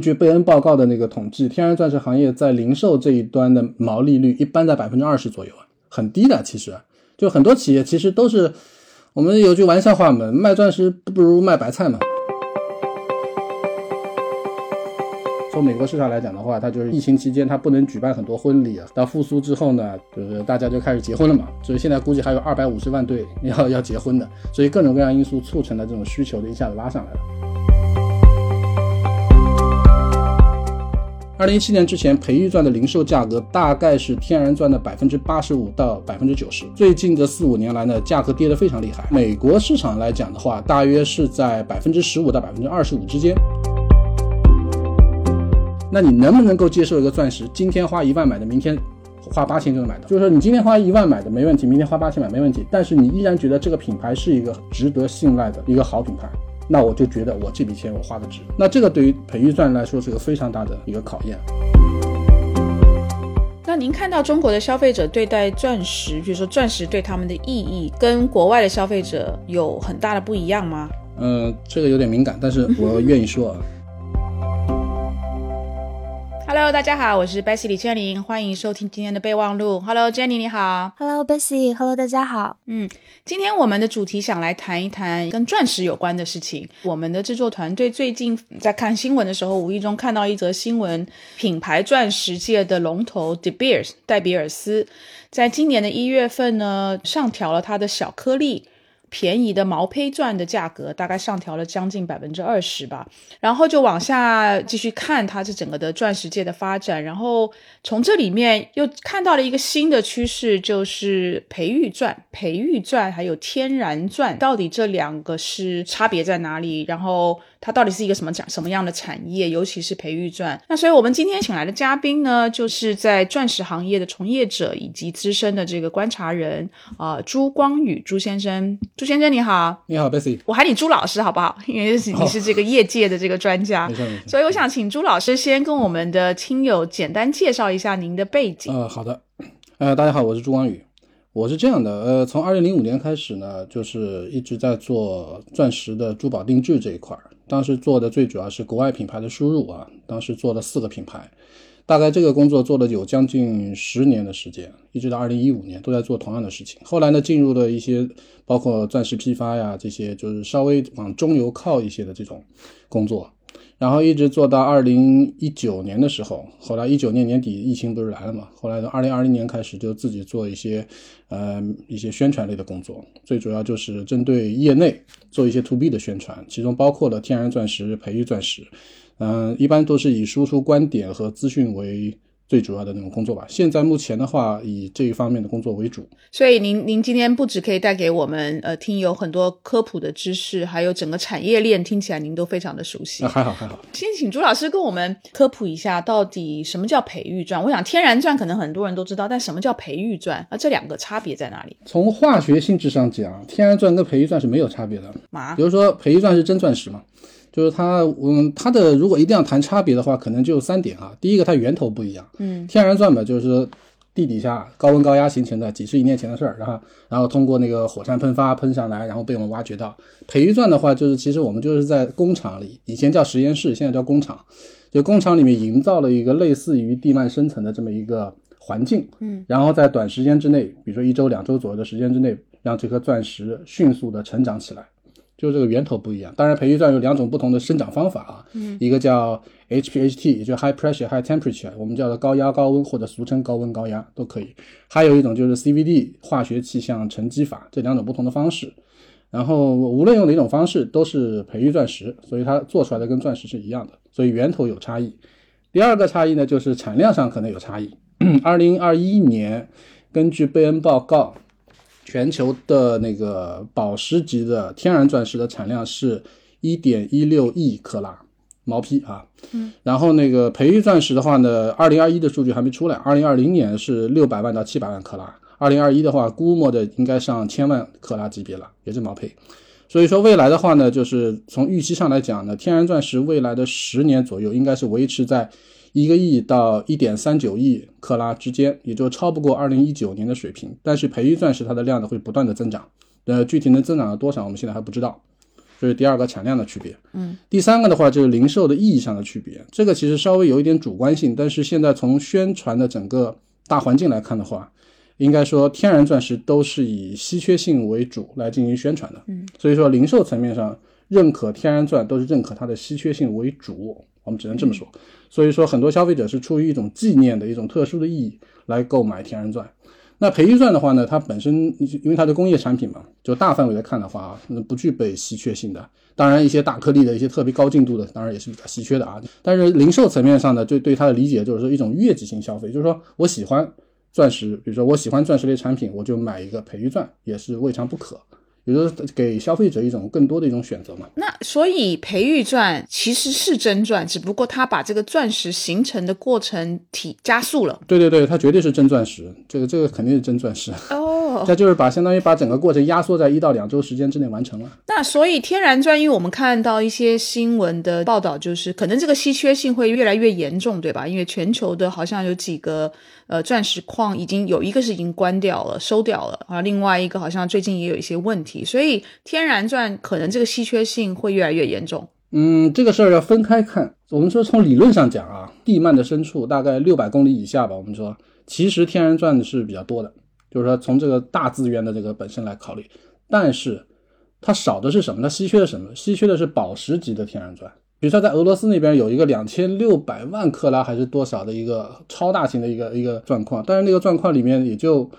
据贝恩报告的那个统计，天然钻石行业在零售这一端的毛利率一般在百分之二十左右，很低的。其实，就很多企业其实都是，我们有句玩笑话嘛，卖钻石不如卖白菜嘛。从美国市场来讲的话，它就是疫情期间它不能举办很多婚礼啊，到复苏之后呢，就是大家就开始结婚了嘛，所以现在估计还有二百五十万对要要结婚的，所以各种各样因素促成了这种需求的一下子拉上来了。二零一七年之前，培育钻的零售价格大概是天然钻的百分之八十五到百分之九十。最近这四五年来呢，价格跌得非常厉害。美国市场来讲的话，大约是在百分之十五到百分之二十五之间。那你能不能够接受一个钻石，今天花一万买的，明天花八千就能买到？就是说，你今天花一万买的没问题，明天花八千买没问题，但是你依然觉得这个品牌是一个值得信赖的一个好品牌，那我就觉得我这笔钱我花的值。那这个对于培育钻来说是个非常大的一个考验。那您看到中国的消费者对待钻石，比如说钻石对他们的意义，跟国外的消费者有很大的不一样吗？嗯，这个有点敏感，但是我愿意说。Hello，大家好，我是 Bessy 李千玲，欢迎收听今天的备忘录。Hello，Jenny 你好。Hello，Bessy，Hello，大家好。嗯，今天我们的主题想来谈一谈跟钻石有关的事情。我们的制作团队最近在看新闻的时候，无意中看到一则新闻，品牌钻石界的龙头 De Beers 戴比尔斯，在今年的一月份呢，上调了它的小颗粒。便宜的毛坯钻的价格大概上调了将近百分之二十吧，然后就往下继续看它这整个的钻石界的发展，然后从这里面又看到了一个新的趋势，就是培育钻、培育钻还有天然钻，到底这两个是差别在哪里？然后。它到底是一个什么讲什么样的产业？尤其是培育钻。那所以我们今天请来的嘉宾呢，就是在钻石行业的从业者以及资深的这个观察人啊，朱光宇朱先生。朱先生你好，你好，Bessy，我喊你朱老师好不好？因为你是这个业界的这个专家，所以我想请朱老师先跟我们的听友简单介绍一下您的背景。呃，好的，呃，大家好，我是朱光宇。我是这样的，呃，从二零零五年开始呢，就是一直在做钻石的珠宝定制这一块儿。当时做的最主要是国外品牌的输入啊，当时做了四个品牌，大概这个工作做了有将近十年的时间，一直到二零一五年都在做同样的事情。后来呢，进入了一些包括钻石批发呀这些，就是稍微往中游靠一些的这种工作。然后一直做到二零一九年的时候，后来一九年年底疫情不是来了嘛？后来从二零二零年开始就自己做一些，呃，一些宣传类的工作，最主要就是针对业内做一些 to B 的宣传，其中包括了天然钻石、培育钻石，嗯，一般都是以输出观点和资讯为。最主要的那种工作吧。现在目前的话，以这一方面的工作为主。所以您您今天不只可以带给我们呃听友很多科普的知识，还有整个产业链，听起来您都非常的熟悉。啊还好还好。先请朱老师跟我们科普一下，到底什么叫培育钻？我想天然钻可能很多人都知道，但什么叫培育钻？啊，这两个差别在哪里？从化学性质上讲，天然钻跟培育钻是没有差别的。嘛？比如说培育钻是真钻石嘛？就是它，嗯，它的如果一定要谈差别的话，可能就三点啊。第一个，它源头不一样。嗯，天然钻嘛，就是地底下高温高压形成的，几十亿年前的事儿，然后然后通过那个火山喷发喷上来，然后被我们挖掘到。培育钻的话，就是其实我们就是在工厂里，以前叫实验室，现在叫工厂，就工厂里面营造了一个类似于地幔深层的这么一个环境。嗯，然后在短时间之内，比如说一周两周左右的时间之内，让这颗钻石迅速的成长起来。就这个源头不一样，当然培育钻有两种不同的生长方法啊，嗯，一个叫 HPHT，也就 High Pressure High Temperature，我们叫做高压高温或者俗称高温高压都可以，还有一种就是 CVD 化学气象沉积法，这两种不同的方式，然后无论用哪种方式都是培育钻石，所以它做出来的跟钻石是一样的，所以源头有差异。第二个差异呢，就是产量上可能有差异。二零二一年根据贝恩报告。全球的那个宝石级的天然钻石的产量是一点一六亿克拉毛坯啊，嗯，然后那个培育钻石的话呢，二零二一的数据还没出来，二零二零年是六百万到七百万克拉，二零二一的话估摸的应该上千万克拉级别了，也是毛坯。所以说未来的话呢，就是从预期上来讲呢，天然钻石未来的十年左右应该是维持在。一个亿到一点三九亿克拉之间，也就超不过二零一九年的水平。但是培育钻石它的量呢会不断的增长，呃，具体能增长到多少，我们现在还不知道。这是第二个产量的区别。嗯，第三个的话就是零售的意义上的区别，这个其实稍微有一点主观性，但是现在从宣传的整个大环境来看的话，应该说天然钻石都是以稀缺性为主来进行宣传的。嗯，所以说零售层面上认可天然钻都是认可它的稀缺性为主，我们只能这么说。所以说很多消费者是出于一种纪念的一种特殊的意义来购买天然钻。那培育钻的话呢，它本身因为它的工业产品嘛，就大范围来看的话啊，不具备稀缺性的。当然，一些大颗粒的一些特别高净度的，当然也是比较稀缺的啊。但是零售层面上呢，就对它的理解就是说一种月季性消费，就是说我喜欢钻石，比如说我喜欢钻石类产品，我就买一个培育钻，也是未尝不可。也就是给消费者一种更多的一种选择嘛。那所以培育钻其实是真钻，只不过它把这个钻石形成的过程体加速了。对对对，它绝对是真钻石，这个这个肯定是真钻石。哦，它就是把相当于把整个过程压缩在一到两周时间之内完成了。那所以天然钻，因为我们看到一些新闻的报道，就是可能这个稀缺性会越来越严重，对吧？因为全球的好像有几个呃钻石矿已经有一个是已经关掉了、收掉了啊，另外一个好像最近也有一些问题。所以天然钻可能这个稀缺性会越来越严重。嗯，这个事儿要分开看。我们说从理论上讲啊，地幔的深处大概六百公里以下吧，我们说其实天然钻是比较多的，就是说从这个大资源的这个本身来考虑。但是它少的是什么？它稀缺的什么？稀缺的是宝石级的天然钻。比如说在俄罗斯那边有一个两千六百万克拉还是多少的一个超大型的一个一个钻矿，但是那个钻矿里面也就。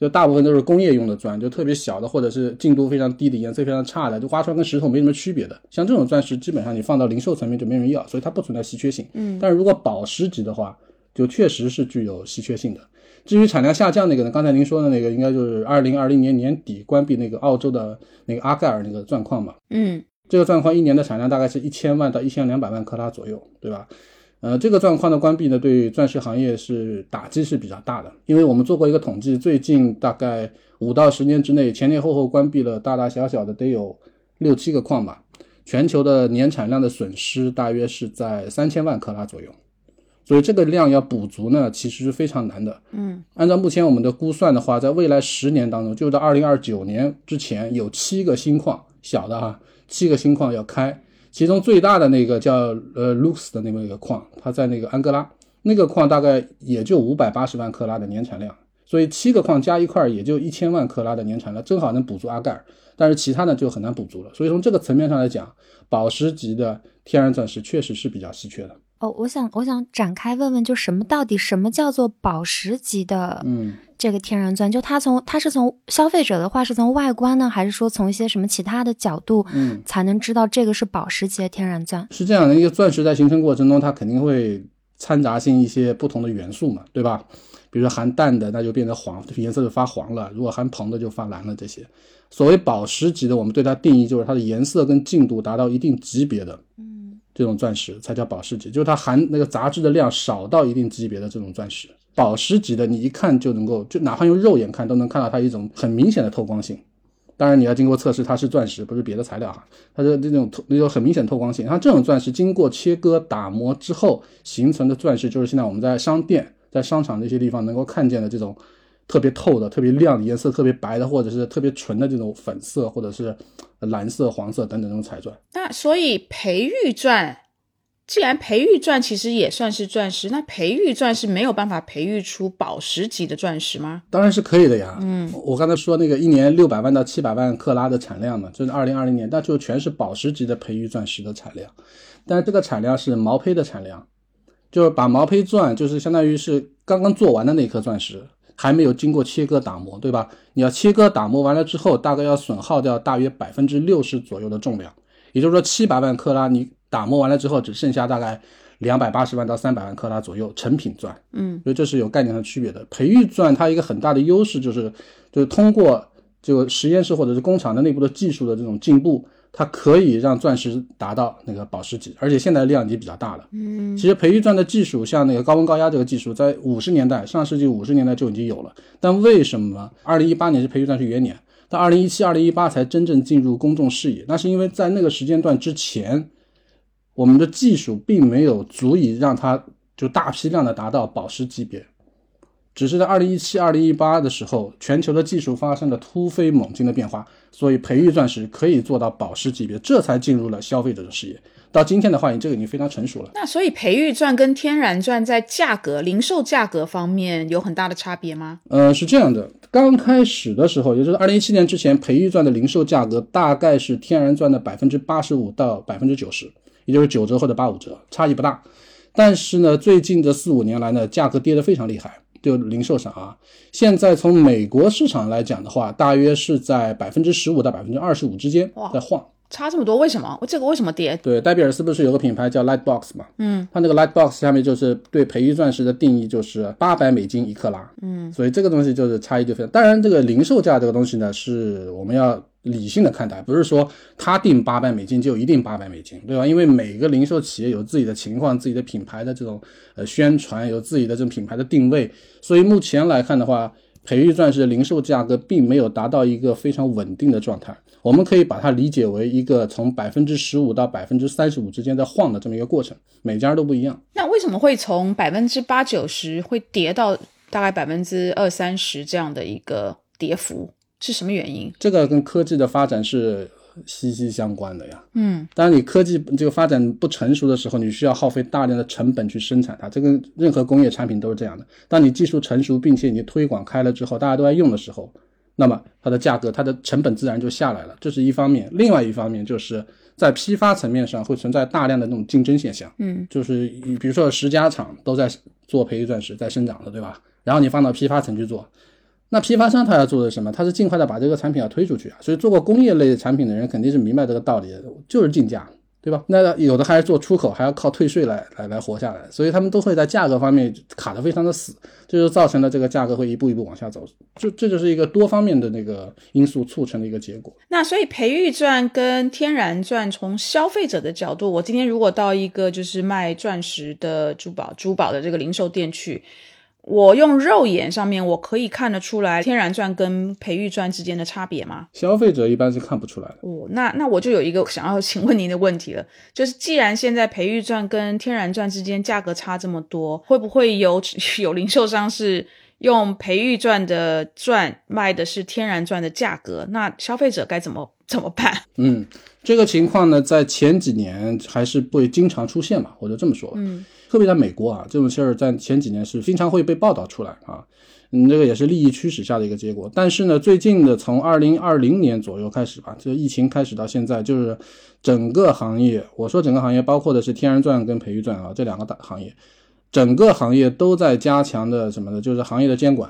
就大部分都是工业用的钻，就特别小的，或者是净度非常低的，颜色非常差的，就挖出来跟石头没什么区别的。像这种钻石，基本上你放到零售层面就没人要，所以它不存在稀缺性。嗯，但是如果宝石级的话，就确实是具有稀缺性的。至于产量下降那个呢，刚才您说的那个，应该就是二零二零年年底关闭那个澳洲的那个阿盖尔那个钻矿嘛。嗯，这个钻矿一年的产量大概是一千万到一千两百万克拉左右，对吧？呃，这个钻矿的关闭呢，对钻石行业是打击是比较大的，因为我们做过一个统计，最近大概五到十年之内，前前后后关闭了大大小小的得有六七个矿吧，全球的年产量的损失大约是在三千万克拉左右，所以这个量要补足呢，其实是非常难的。嗯，按照目前我们的估算的话，在未来十年当中，就到二零二九年之前，有七个新矿，小的哈，七个新矿要开。其中最大的那个叫呃 Lux 的那么一个矿，它在那个安哥拉，那个矿大概也就五百八十万克拉的年产量，所以七个矿加一块也就一千万克拉的年产量，正好能补足阿盖尔，但是其他的就很难补足了。所以从这个层面上来讲，宝石级的天然钻石确实是比较稀缺的。哦，我想我想展开问问，就什么到底什么叫做宝石级的？嗯。这个天然钻，就它从它是从消费者的话是从外观呢，还是说从一些什么其他的角度，嗯，才能知道这个是宝石级的天然钻？是这样的，一个钻石在形成过程中，它肯定会掺杂性一些不同的元素嘛，对吧？比如说含氮的，那就变成黄，颜色就发黄了；如果含硼的，就发蓝了。这些所谓宝石级的，我们对它定义就是它的颜色跟净度达到一定级别的，嗯，这种钻石才叫宝石级，就是它含那个杂质的量少到一定级别的这种钻石。宝石级的，你一看就能够，就哪怕用肉眼看都能看到它一种很明显的透光性。当然，你要经过测试，它是钻石，不是别的材料哈。它的这种透，那种很明显透光性。像这种钻石经过切割打磨之后形成的钻石，就是现在我们在商店、在商场那些地方能够看见的这种特别透的、特别亮的、颜色特别白的，或者是特别纯的这种粉色，或者是蓝色、黄色等等这种彩钻。那所以培育钻。既然培育钻其实也算是钻石，那培育钻是没有办法培育出宝石级的钻石吗？当然是可以的呀。嗯，我刚才说那个一年六百万到七百万克拉的产量嘛，就是二零二零年，那就全是宝石级的培育钻石的产量。但是这个产量是毛坯的产量，就是把毛坯钻，就是相当于是刚刚做完的那颗钻石，还没有经过切割打磨，对吧？你要切割打磨完了之后，大概要损耗掉大约百分之六十左右的重量，也就是说七百万克拉你。打磨完了之后，只剩下大概两百八十万到三百万克拉左右成品钻，嗯，所以这是有概念上区别的。培育钻它一个很大的优势就是，就是通过这个实验室或者是工厂的内部的技术的这种进步，它可以让钻石达到那个宝石级，而且现在量已经比较大了。嗯，其实培育钻的技术，像那个高温高压这个技术，在五十年代，上世纪五十年代就已经有了。但为什么二零一八年是培育钻石元年，到二零一七、二零一八才真正进入公众视野？那是因为在那个时间段之前。我们的技术并没有足以让它就大批量的达到宝石级别，只是在二零一七、二零一八的时候，全球的技术发生了突飞猛进的变化，所以培育钻石可以做到宝石级别，这才进入了消费者的视野。到今天的话，你这个已经非常成熟了。那所以培育钻跟天然钻在价格、零售价格方面有很大的差别吗？呃，是这样的，刚开始的时候，也就是二零一七年之前，培育钻的零售价格大概是天然钻的百分之八十五到百分之九十，也就是九折或者八五折，差异不大。但是呢，最近这四五年来呢，价格跌得非常厉害，就零售上啊，现在从美国市场来讲的话，大约是在百分之十五到百分之二十五之间在晃。差这么多，为什么？这个为什么跌？对，戴比尔斯不是有个品牌叫 Lightbox 嘛？嗯，它那个 Lightbox 下面就是对培育钻石的定义就是八百美金一克拉。嗯，所以这个东西就是差异就非常。当然，这个零售价这个东西呢，是我们要理性的看待，不是说他定八百美金就一定八百美金，对吧？因为每个零售企业有自己的情况、自己的品牌的这种呃宣传，有自己的这种品牌的定位，所以目前来看的话，培育钻石的零售价格并没有达到一个非常稳定的状态。我们可以把它理解为一个从百分之十五到百分之三十五之间在晃的这么一个过程，每家都不一样。那为什么会从百分之八九十会跌到大概百分之二三十这样的一个跌幅？是什么原因？这个跟科技的发展是息息相关的呀。嗯，当你科技这个发展不成熟的时候，你需要耗费大量的成本去生产它。这跟任何工业产品都是这样的。当你技术成熟，并且你推广开了之后，大家都在用的时候。那么它的价格、它的成本自然就下来了，这是一方面。另外一方面就是在批发层面上会存在大量的那种竞争现象，嗯，就是比如说十家厂都在做培育钻石在生长的，对吧？然后你放到批发层去做，那批发商他要做的什么？他是尽快的把这个产品要推出去啊。所以做过工业类的产品的人肯定是明白这个道理，就是竞价。对吧？那有的还是做出口，还要靠退税来来来活下来，所以他们都会在价格方面卡得非常的死，这就造成了这个价格会一步一步往下走，这这就是一个多方面的那个因素促成的一个结果。那所以培育钻跟天然钻，从消费者的角度，我今天如果到一个就是卖钻石的珠宝珠宝的这个零售店去。我用肉眼上面，我可以看得出来天然钻跟培育钻之间的差别吗？消费者一般是看不出来的。哦，那那我就有一个想要请问您的问题了，就是既然现在培育钻跟天然钻之间价格差这么多，会不会有 有零售商是用培育钻的钻卖的是天然钻的价格？那消费者该怎么怎么办？嗯，这个情况呢，在前几年还是会经常出现嘛，我就这么说。嗯。特别在美国啊，这种事儿在前几年是经常会被报道出来啊，嗯，这个也是利益驱使下的一个结果。但是呢，最近的从二零二零年左右开始吧，这疫情开始到现在，就是整个行业，我说整个行业包括的是天然钻跟培育钻啊这两个大行业，整个行业都在加强的什么呢？就是行业的监管，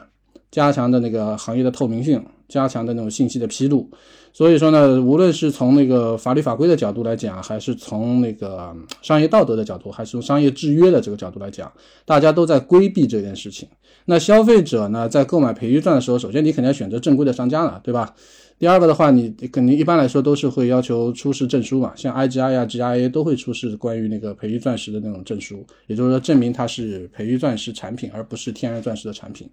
加强的那个行业的透明性，加强的那种信息的披露。所以说呢，无论是从那个法律法规的角度来讲，还是从那个商业道德的角度，还是从商业制约的这个角度来讲，大家都在规避这件事情。那消费者呢，在购买培育钻的时候，首先你肯定要选择正规的商家了，对吧？第二个的话，你肯定一般来说都是会要求出示证书嘛，像 IGI 呀、GIA 都会出示关于那个培育钻石的那种证书，也就是说证明它是培育钻石产品，而不是天然钻石的产品。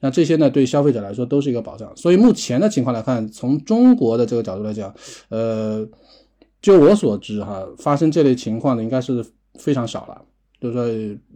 那这些呢，对消费者来说都是一个保障。所以目前的情况来看，从中国的这个角度来讲，呃，就我所知哈，发生这类情况的应该是非常少了。就是说，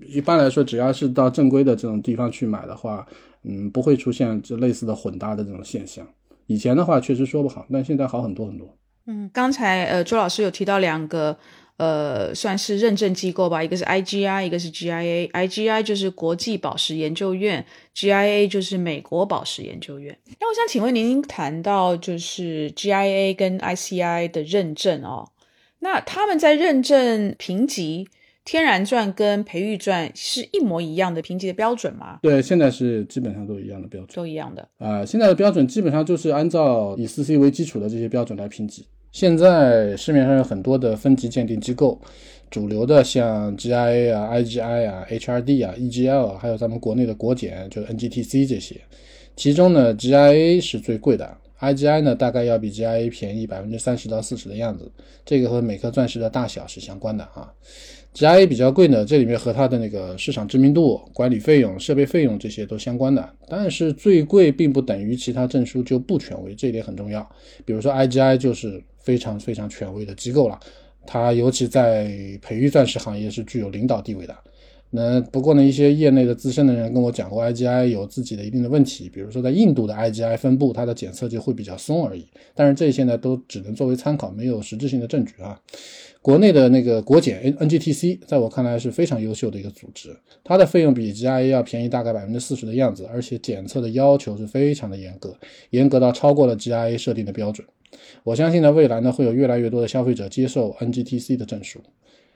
一般来说，只要是到正规的这种地方去买的话，嗯，不会出现这类似的混搭的这种现象。以前的话确实说不好，但现在好很多很多。嗯，刚才呃周老师有提到两个呃算是认证机构吧，一个是 IGI，一个是 GIA。IGI 就是国际宝石研究院，GIA 就是美国宝石研究院。那我想请问您，谈到就是 GIA 跟 ICI 的认证哦，那他们在认证评级？天然钻跟培育钻是一模一样的评级的标准吗？对，现在是基本上都一样的标准，都一样的啊。现在的标准基本上就是按照以四 C 为基础的这些标准来评级。现在市面上有很多的分级鉴定机构，主流的像 GIA 啊、IGI 啊、HRD 啊、EGL，还有咱们国内的国检，就是 NGTC 这些。其中呢，GIA 是最贵的，IGI 呢大概要比 GIA 便宜百分之三十到四十的样子。这个和每颗钻石的大小是相关的啊。GIA 比较贵呢，这里面和它的那个市场知名度、管理费用、设备费用这些都相关的。但是最贵并不等于其他证书就不权威，这一点很重要。比如说 IGI 就是非常非常权威的机构了，它尤其在培育钻石行业是具有领导地位的。那不过呢，一些业内的资深的人跟我讲过，IGI 有自己的一定的问题，比如说在印度的 IGI 分布，它的检测就会比较松而已。但是这些呢，都只能作为参考，没有实质性的证据啊。国内的那个国检 NGTC，在我看来是非常优秀的一个组织，它的费用比 GIA 要便宜大概百分之四十的样子，而且检测的要求是非常的严格，严格到超过了 GIA 设定的标准。我相信呢，未来呢会有越来越多的消费者接受 NGTC 的证书。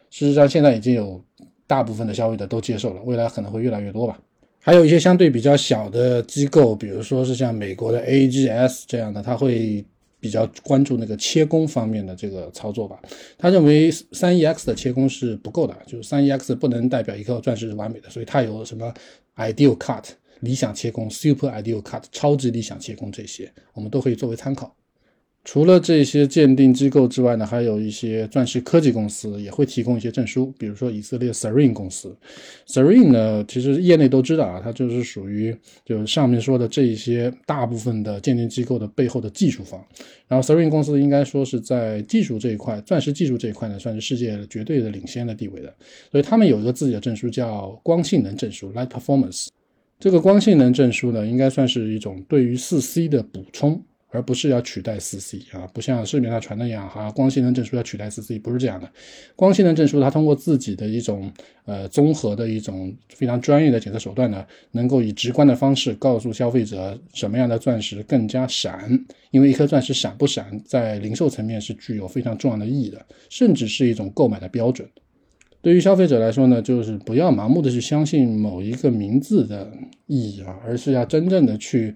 事实上，现在已经有。大部分的消费者都接受了，未来可能会越来越多吧。还有一些相对比较小的机构，比如说是像美国的 AGS 这样的，他会比较关注那个切工方面的这个操作吧。他认为三 EX 的切工是不够的，就是三 EX 不能代表一颗钻石是完美的，所以它有什么 Ideal Cut 理想切工、Super Ideal Cut 超级理想切工这些，我们都可以作为参考。除了这些鉴定机构之外呢，还有一些钻石科技公司也会提供一些证书，比如说以色列 Serene 公司。Serene 呢，其实业内都知道啊，它就是属于就是上面说的这一些大部分的鉴定机构的背后的技术方。然后 Serene 公司应该说是在技术这一块，钻石技术这一块呢，算是世界绝对的领先的地位的。所以他们有一个自己的证书叫光性能证书 （Light Performance）。这个光性能证书呢，应该算是一种对于四 C 的补充。而不是要取代四 C 啊，不像市面上传的一样哈，光性能证书要取代四 C，不是这样的。光性能证书它通过自己的一种呃综合的一种非常专业的检测手段呢，能够以直观的方式告诉消费者什么样的钻石更加闪，因为一颗钻石闪不闪，在零售层面是具有非常重要的意义的，甚至是一种购买的标准。对于消费者来说呢，就是不要盲目的去相信某一个名字的意义啊，而是要真正的去。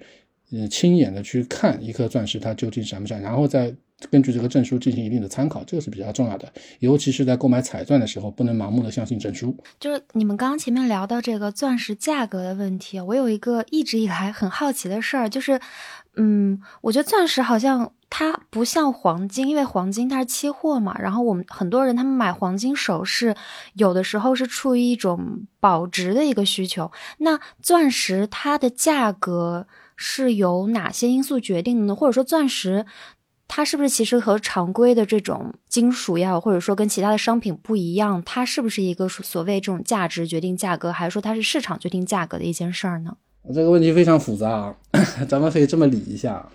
嗯，亲眼的去看一颗钻石它究竟闪不闪，然后再根据这个证书进行一定的参考，这个是比较重要的。尤其是在购买彩钻的时候，不能盲目的相信证书。就是你们刚刚前面聊到这个钻石价格的问题，我有一个一直以来很好奇的事儿，就是，嗯，我觉得钻石好像它不像黄金，因为黄金它是期货嘛，然后我们很多人他们买黄金首饰，有的时候是出于一种保值的一个需求。那钻石它的价格。是由哪些因素决定的呢？或者说，钻石它是不是其实和常规的这种金属呀，或者说跟其他的商品不一样？它是不是一个所谓这种价值决定价格，还是说它是市场决定价格的一件事儿呢？这个问题非常复杂，咱们可以这么理一下。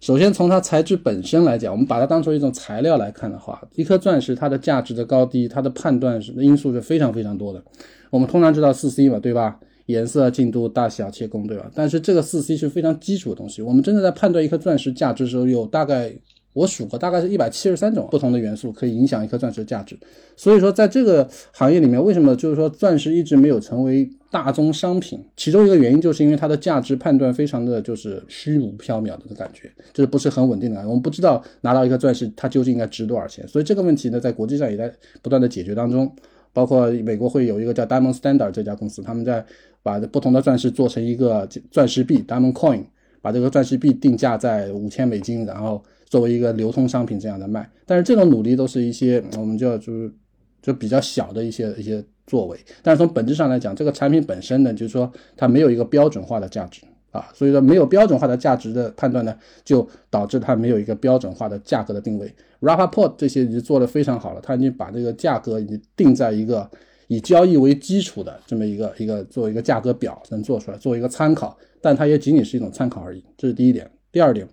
首先，从它材质本身来讲，我们把它当做一种材料来看的话，一颗钻石它的价值的高低，它的判断是因素是非常非常多的。我们通常知道四 C 嘛，对吧？颜色、净度、大小、切工，对吧？但是这个四 C 是非常基础的东西。我们真的在判断一颗钻石价值的时候，有大概我数过，大概是一百七十三种不同的元素可以影响一颗钻石的价值。所以说，在这个行业里面，为什么就是说钻石一直没有成为大宗商品？其中一个原因就是因为它的价值判断非常的就是虚无缥缈的感觉，就是不是很稳定的。我们不知道拿到一颗钻石它究竟应该值多少钱。所以这个问题呢，在国际上也在不断的解决当中。包括美国会有一个叫 Diamond Standard 这家公司，他们在把不同的钻石做成一个钻石币 Diamond Coin，把这个钻石币定价在五千美金，然后作为一个流通商品这样的卖。但是这种努力都是一些我们叫就是就比较小的一些一些作为。但是从本质上来讲，这个产品本身呢，就是说它没有一个标准化的价值啊，所以说没有标准化的价值的判断呢，就导致它没有一个标准化的价格的定位。Rapaport 这些已经做得非常好了，他已经把这个价格已经定在一个以交易为基础的这么一个一个做一个价格表能做出来，作为一个参考，但它也仅仅是一种参考而已。这是第一点。第二点，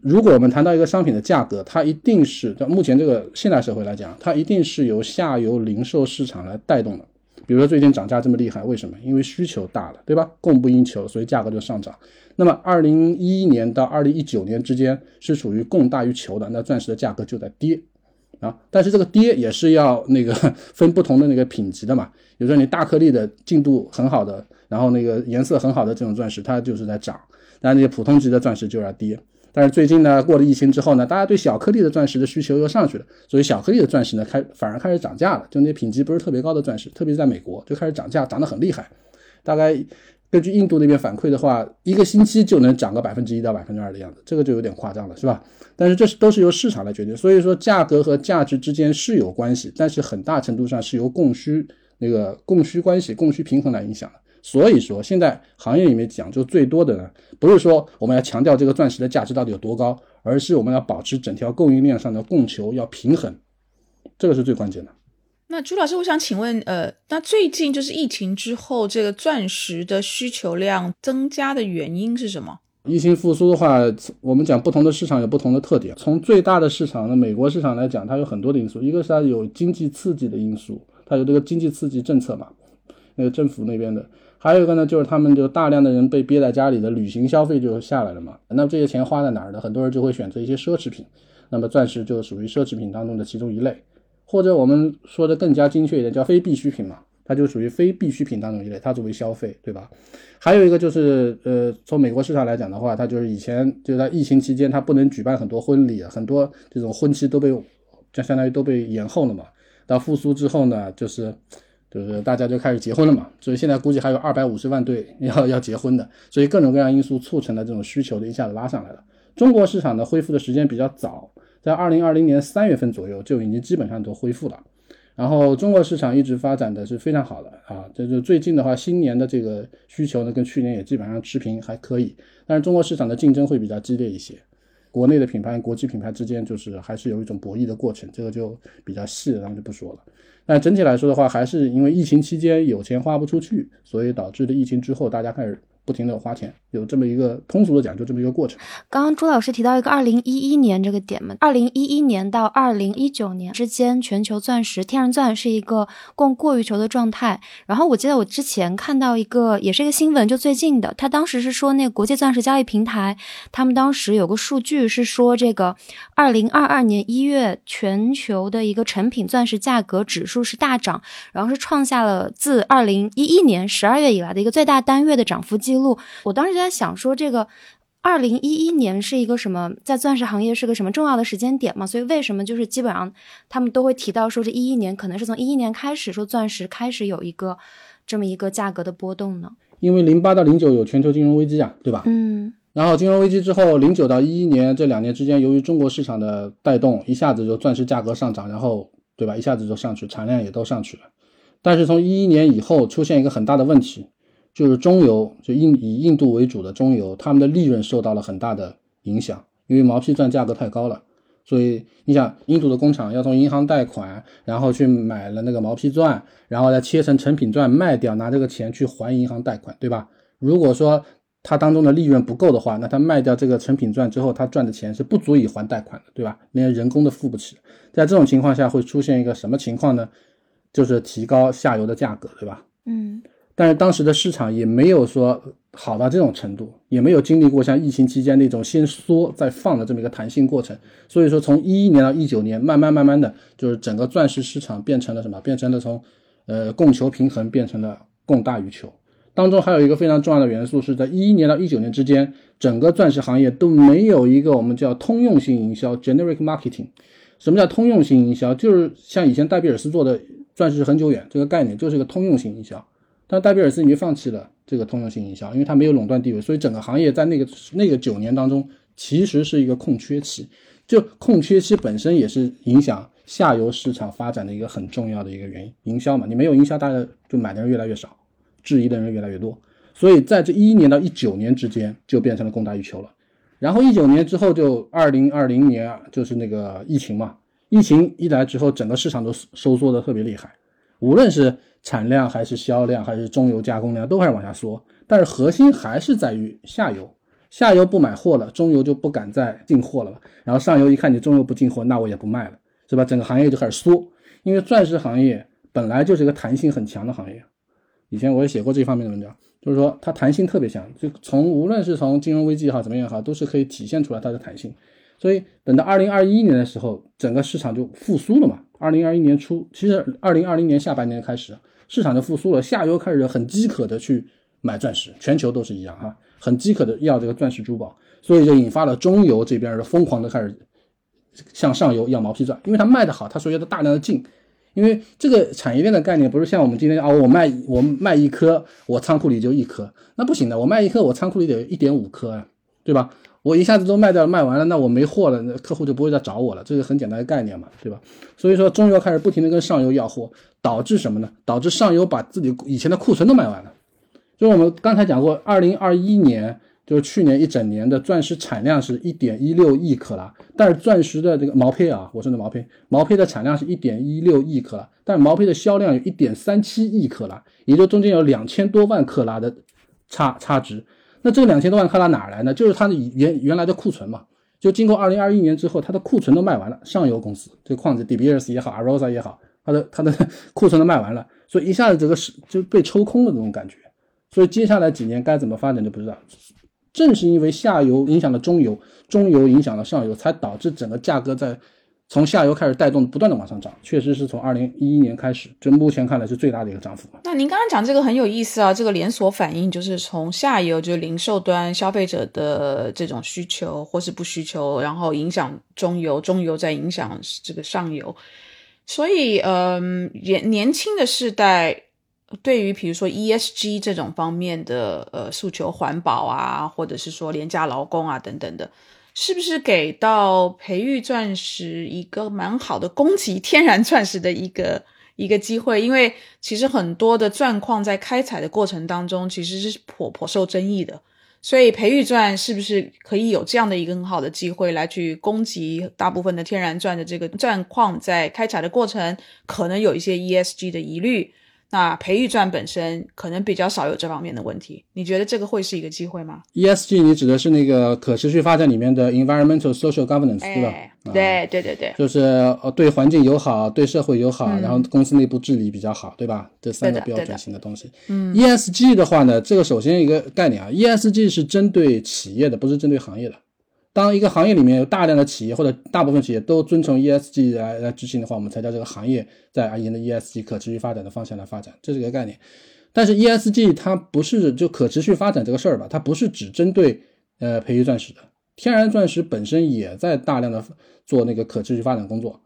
如果我们谈到一个商品的价格，它一定是在目前这个现代社会来讲，它一定是由下游零售市场来带动的。比如说最近涨价这么厉害，为什么？因为需求大了，对吧？供不应求，所以价格就上涨。那么，二零一一年到二零一九年之间是属于供大于求的，那钻石的价格就在跌啊。但是这个跌也是要那个 分不同的那个品级的嘛。比如说你大颗粒的净度很好的，然后那个颜色很好的这种钻石，它就是在涨；那那些普通级的钻石就要跌。但是最近呢，过了疫情之后呢，大家对小颗粒的钻石的需求又上去了，所以小颗粒的钻石呢开反而开始涨价了。就那些品级不是特别高的钻石，特别是在美国就开始涨价，涨得很厉害。大概根据印度那边反馈的话，一个星期就能涨个百分之一到百分之二的样子，这个就有点夸张了，是吧？但是这是都是由市场来决定，所以说价格和价值之间是有关系，但是很大程度上是由供需那个供需关系、供需平衡来影响的。所以说，现在行业里面讲究最多的呢，不是说我们要强调这个钻石的价值到底有多高，而是我们要保持整条供应链上的供求要平衡，这个是最关键的。那朱老师，我想请问，呃，那最近就是疫情之后，这个钻石的需求量增加的原因是什么？疫情复苏的话，我们讲不同的市场有不同的特点。从最大的市场的美国市场来讲，它有很多的因素，一个是它有经济刺激的因素，它有这个经济刺激政策嘛，那个政府那边的。还有一个呢，就是他们就大量的人被憋在家里的旅行消费就下来了嘛。那么这些钱花在哪儿呢？很多人就会选择一些奢侈品，那么钻石就属于奢侈品当中的其中一类。或者我们说的更加精确一点，叫非必需品嘛，它就属于非必需品当中一类，它作为消费，对吧？还有一个就是，呃，从美国市场来讲的话，它就是以前就在疫情期间，它不能举办很多婚礼，很多这种婚期都被就相当于都被延后了嘛。到复苏之后呢，就是就是大家就开始结婚了嘛，所以现在估计还有二百五十万对要 要结婚的，所以各种各样因素促成了这种需求的一下子拉上来了。中国市场的恢复的时间比较早。在二零二零年三月份左右就已经基本上都恢复了，然后中国市场一直发展的是非常好的啊，这就最近的话，新年的这个需求呢跟去年也基本上持平，还可以。但是中国市场的竞争会比较激烈一些，国内的品牌、国际品牌之间就是还是有一种博弈的过程，这个就比较细，咱们就不说了。但整体来说的话，还是因为疫情期间有钱花不出去，所以导致的疫情之后大家开始。不停的花钱，有这么一个通俗的讲，就这么一个过程。刚刚朱老师提到一个二零一一年这个点嘛，二零一一年到二零一九年之间，全球钻石天然钻是一个供过于求的状态。然后我记得我之前看到一个，也是一个新闻，就最近的，他当时是说那个国际钻石交易平台，他们当时有个数据是说，这个二零二二年一月全球的一个成品钻石价格指数是大涨，然后是创下了自二零一一年十二月以来的一个最大单月的涨幅记录。路，我当时就在想说，这个二零一一年是一个什么，在钻石行业是个什么重要的时间点嘛？所以为什么就是基本上他们都会提到说，这一一年可能是从一一年开始说钻石开始有一个这么一个价格的波动呢？因为零八到零九有全球金融危机啊，对吧？嗯。然后金融危机之后，零九到一一年这两年之间，由于中国市场的带动，一下子就钻石价格上涨，然后对吧？一下子就上去，产量也都上去了。但是从一一年以后，出现一个很大的问题。就是中游，就印以印度为主的中游，他们的利润受到了很大的影响，因为毛坯钻价格太高了。所以你想，印度的工厂要从银行贷款，然后去买了那个毛坯钻，然后再切成成品钻卖掉，拿这个钱去还银行贷款，对吧？如果说它当中的利润不够的话，那他卖掉这个成品钻之后，他赚的钱是不足以还贷款的，对吧？连人工都付不起。在这种情况下，会出现一个什么情况呢？就是提高下游的价格，对吧？嗯。但是当时的市场也没有说好到这种程度，也没有经历过像疫情期间那种先缩再放的这么一个弹性过程。所以说，从一一年到一九年，慢慢慢慢的就是整个钻石市场变成了什么？变成了从呃供求平衡变成了供大于求。当中还有一个非常重要的元素是在一一年到一九年之间，整个钻石行业都没有一个我们叫通用性营销 （generic marketing）。什么叫通用性营销？就是像以前戴比尔斯做的钻石恒久远这个概念，就是一个通用性营销。但戴比尔斯已经放弃了这个通用性营销，因为它没有垄断地位，所以整个行业在那个那个九年当中，其实是一个空缺期。就空缺期本身也是影响下游市场发展的一个很重要的一个原因。营销嘛，你没有营销，大家就买的人越来越少，质疑的人越来越多。所以在这一一年到一九年之间，就变成了供大于求了。然后一九年之后，就二零二零年就是那个疫情嘛，疫情一来之后，整个市场都收缩的特别厉害，无论是。产量还是销量还是中游加工量都开始往下缩，但是核心还是在于下游，下游不买货了，中游就不敢再进货了然后上游一看你中游不进货，那我也不卖了，是吧？整个行业就开始缩，因为钻石行业本来就是一个弹性很强的行业，以前我也写过这方面的文章，就是说它弹性特别强，就从无论是从金融危机也好怎么样也好，都是可以体现出来它的弹性。所以等到二零二一年的时候，整个市场就复苏了嘛。二零二一年初，其实二零二零年下半年开始。市场就复苏了，下游开始很饥渴的去买钻石，全球都是一样哈，很饥渴的要这个钻石珠宝，所以就引发了中游这边的疯狂的开始向上游要毛坯钻，因为它卖的好，它所以它大量的进，因为这个产业链的概念不是像我们今天啊，我卖我卖一颗，我仓库里就一颗，那不行的，我卖一颗，我仓库里得一点五颗啊，对吧？我一下子都卖掉卖完了，那我没货了，那客户就不会再找我了，这是很简单的概念嘛，对吧？所以说中游开始不停的跟上游要货，导致什么呢？导致上游把自己以前的库存都卖完了。就是我们刚才讲过，二零二一年就是去年一整年的钻石产量是一点一六亿克拉，但是钻石的这个毛坯啊，我说的毛坯，毛坯的产量是一点一六亿克拉，但是毛坯的销量有一点三七亿克拉，也就中间有两千多万克拉的差差值。那这两千多万克拉哪来呢？就是它的原原来的库存嘛。就经过二零二一年之后，它的库存都卖完了，上游公司这个矿子 De Beers 也好，Arosa 也好，它的它的 库存都卖完了，所以一下子这个是就被抽空了这种感觉。所以接下来几年该怎么发展就不知道。正是因为下游影响了中游，中游影响了上游，才导致整个价格在从下游开始带动，不断的往上涨。确实是从二零一一年开始，就目前看来是最大的一个涨幅。那您刚刚讲这个很有意思啊，这个连锁反应就是从下游，就是零售端消费者的这种需求或是不需求，然后影响中游，中游再影响这个上游。所以，嗯，年年轻的世代。对于比如说 ESG 这种方面的呃诉求，环保啊，或者是说廉价劳工啊等等的，是不是给到培育钻石一个蛮好的供给天然钻石的一个一个机会？因为其实很多的钻矿在开采的过程当中其实是颇颇受争议的，所以培育钻是不是可以有这样的一个很好的机会来去供给大部分的天然钻的这个钻矿在开采的过程可能有一些 ESG 的疑虑？那培育钻本身可能比较少有这方面的问题，你觉得这个会是一个机会吗？ESG 你指的是那个可持续发展里面的 environmental social governance 对吧？对对对对，就是呃对环境友好，对社会友好，然后公司内部治理比较好，对吧？这三个标准型的东西。嗯，ESG 的话呢，这个首先一个概念啊，ESG 是针对企业的，不是针对行业的。当一个行业里面有大量的企业或者大部分企业都遵从 ESG 来来执行的话，我们才叫这个行业在沿着 ESG 可持续发展的方向来发展，这是一个概念。但是 ESG 它不是就可持续发展这个事儿吧？它不是只针对呃培育钻石的，天然钻石本身也在大量的做那个可持续发展工作。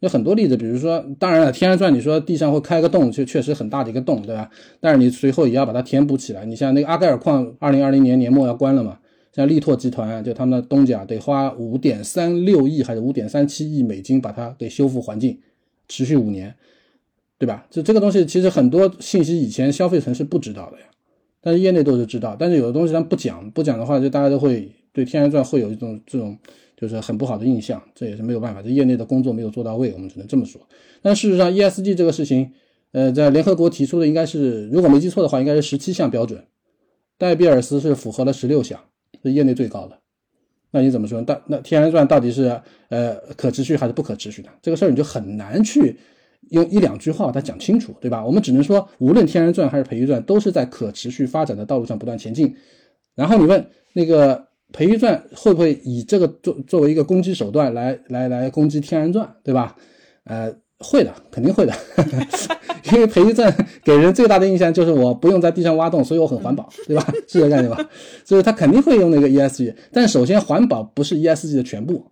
有很多例子，比如说，当然了，天然钻你说地上会开个洞，就确实很大的一个洞，对吧？但是你随后也要把它填补起来。你像那个阿盖尔矿，二零二零年年末要关了嘛？像力拓集团，就他们的东家，得花五点三六亿还是五点三七亿美金把它给修复环境，持续五年，对吧？就这个东西，其实很多信息以前消费层是不知道的呀，但是业内都是知道。但是有的东西他不讲，不讲的话，就大家都会对天然钻会有一种这种就是很不好的印象，这也是没有办法，这业内的工作没有做到位，我们只能这么说。但事实上，ESG 这个事情，呃，在联合国提出的应该是，如果没记错的话，应该是十七项标准，戴比尔斯是符合了十六项。是业内最高的，那你怎么说？那那天然钻到底是呃可持续还是不可持续的？这个事儿你就很难去用一两句话把它讲清楚，对吧？我们只能说，无论天然钻还是培育钻，都是在可持续发展的道路上不断前进。然后你问那个培育钻会不会以这个作作为一个攻击手段来来来攻击天然钻，对吧？呃。会的，肯定会的，因为培育钻给人最大的印象就是我不用在地上挖洞，所以我很环保，对吧？是这个概念吧？所以他肯定会用那个 ESG，但首先环保不是 ESG 的全部，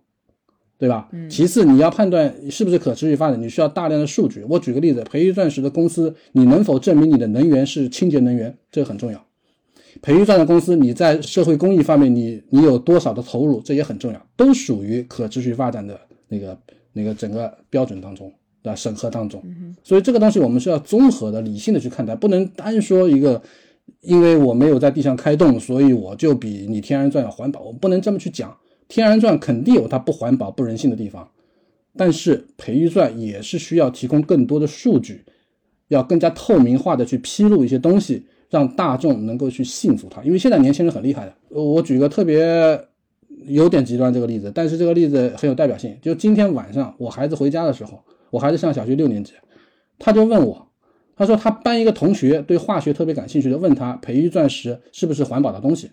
对吧？其次你要判断是不是可持续发展，你需要大量的数据。我举个例子，培育钻石的公司，你能否证明你的能源是清洁能源？这个很重要。培育钻的公司，你在社会公益方面，你你有多少的投入？这也很重要，都属于可持续发展的那个那个整个标准当中。的审核当中，所以这个东西我们是要综合的、理性的去看待，不能单说一个，因为我没有在地上开洞，所以我就比你天然钻要环保，我不能这么去讲。天然钻肯定有它不环保、不人性的地方，但是培育钻也是需要提供更多的数据，要更加透明化的去披露一些东西，让大众能够去信服它。因为现在年轻人很厉害的，我举个特别有点极端这个例子，但是这个例子很有代表性，就今天晚上我孩子回家的时候。我孩子上小学六年级，他就问我，他说他班一个同学对化学特别感兴趣的，问他培育钻石是不是环保的东西，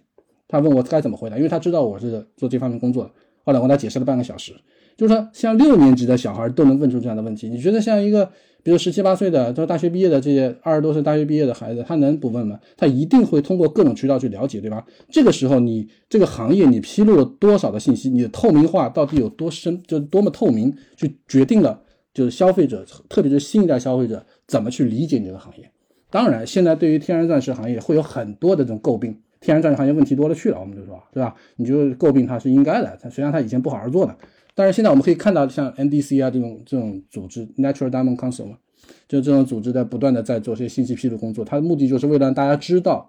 他问我该怎么回答，因为他知道我是做这方面工作的。后来我给他解释了半个小时，就是说像六年级的小孩都能问出这样的问题，你觉得像一个比如十七八岁的，就是大学毕业的这些二十多岁大学毕业的孩子，他能不问吗？他一定会通过各种渠道去了解，对吧？这个时候你这个行业你披露了多少的信息，你的透明化到底有多深，就多么透明，去决定了。就是消费者，特别是新一代消费者，怎么去理解你这个行业？当然，现在对于天然钻石行业会有很多的这种诟病，天然钻石行业问题多了去了，我们就说，对吧？你就诟病它是应该的，它虽然它以前不好好做的。但是现在我们可以看到，像 NDC 啊这种这种组织，Natural Diamond Council 嘛，就这种组织在不断的在做些信息披露工作，它的目的就是为了让大家知道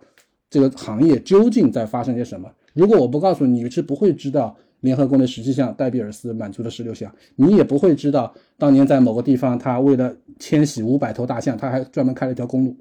这个行业究竟在发生些什么，如果我不告诉你，你是不会知道联合国的十七项戴比尔斯满足了十六项，你也不会知道当年在某个地方，他为了迁徙五百头大象，他还专门开了一条公路，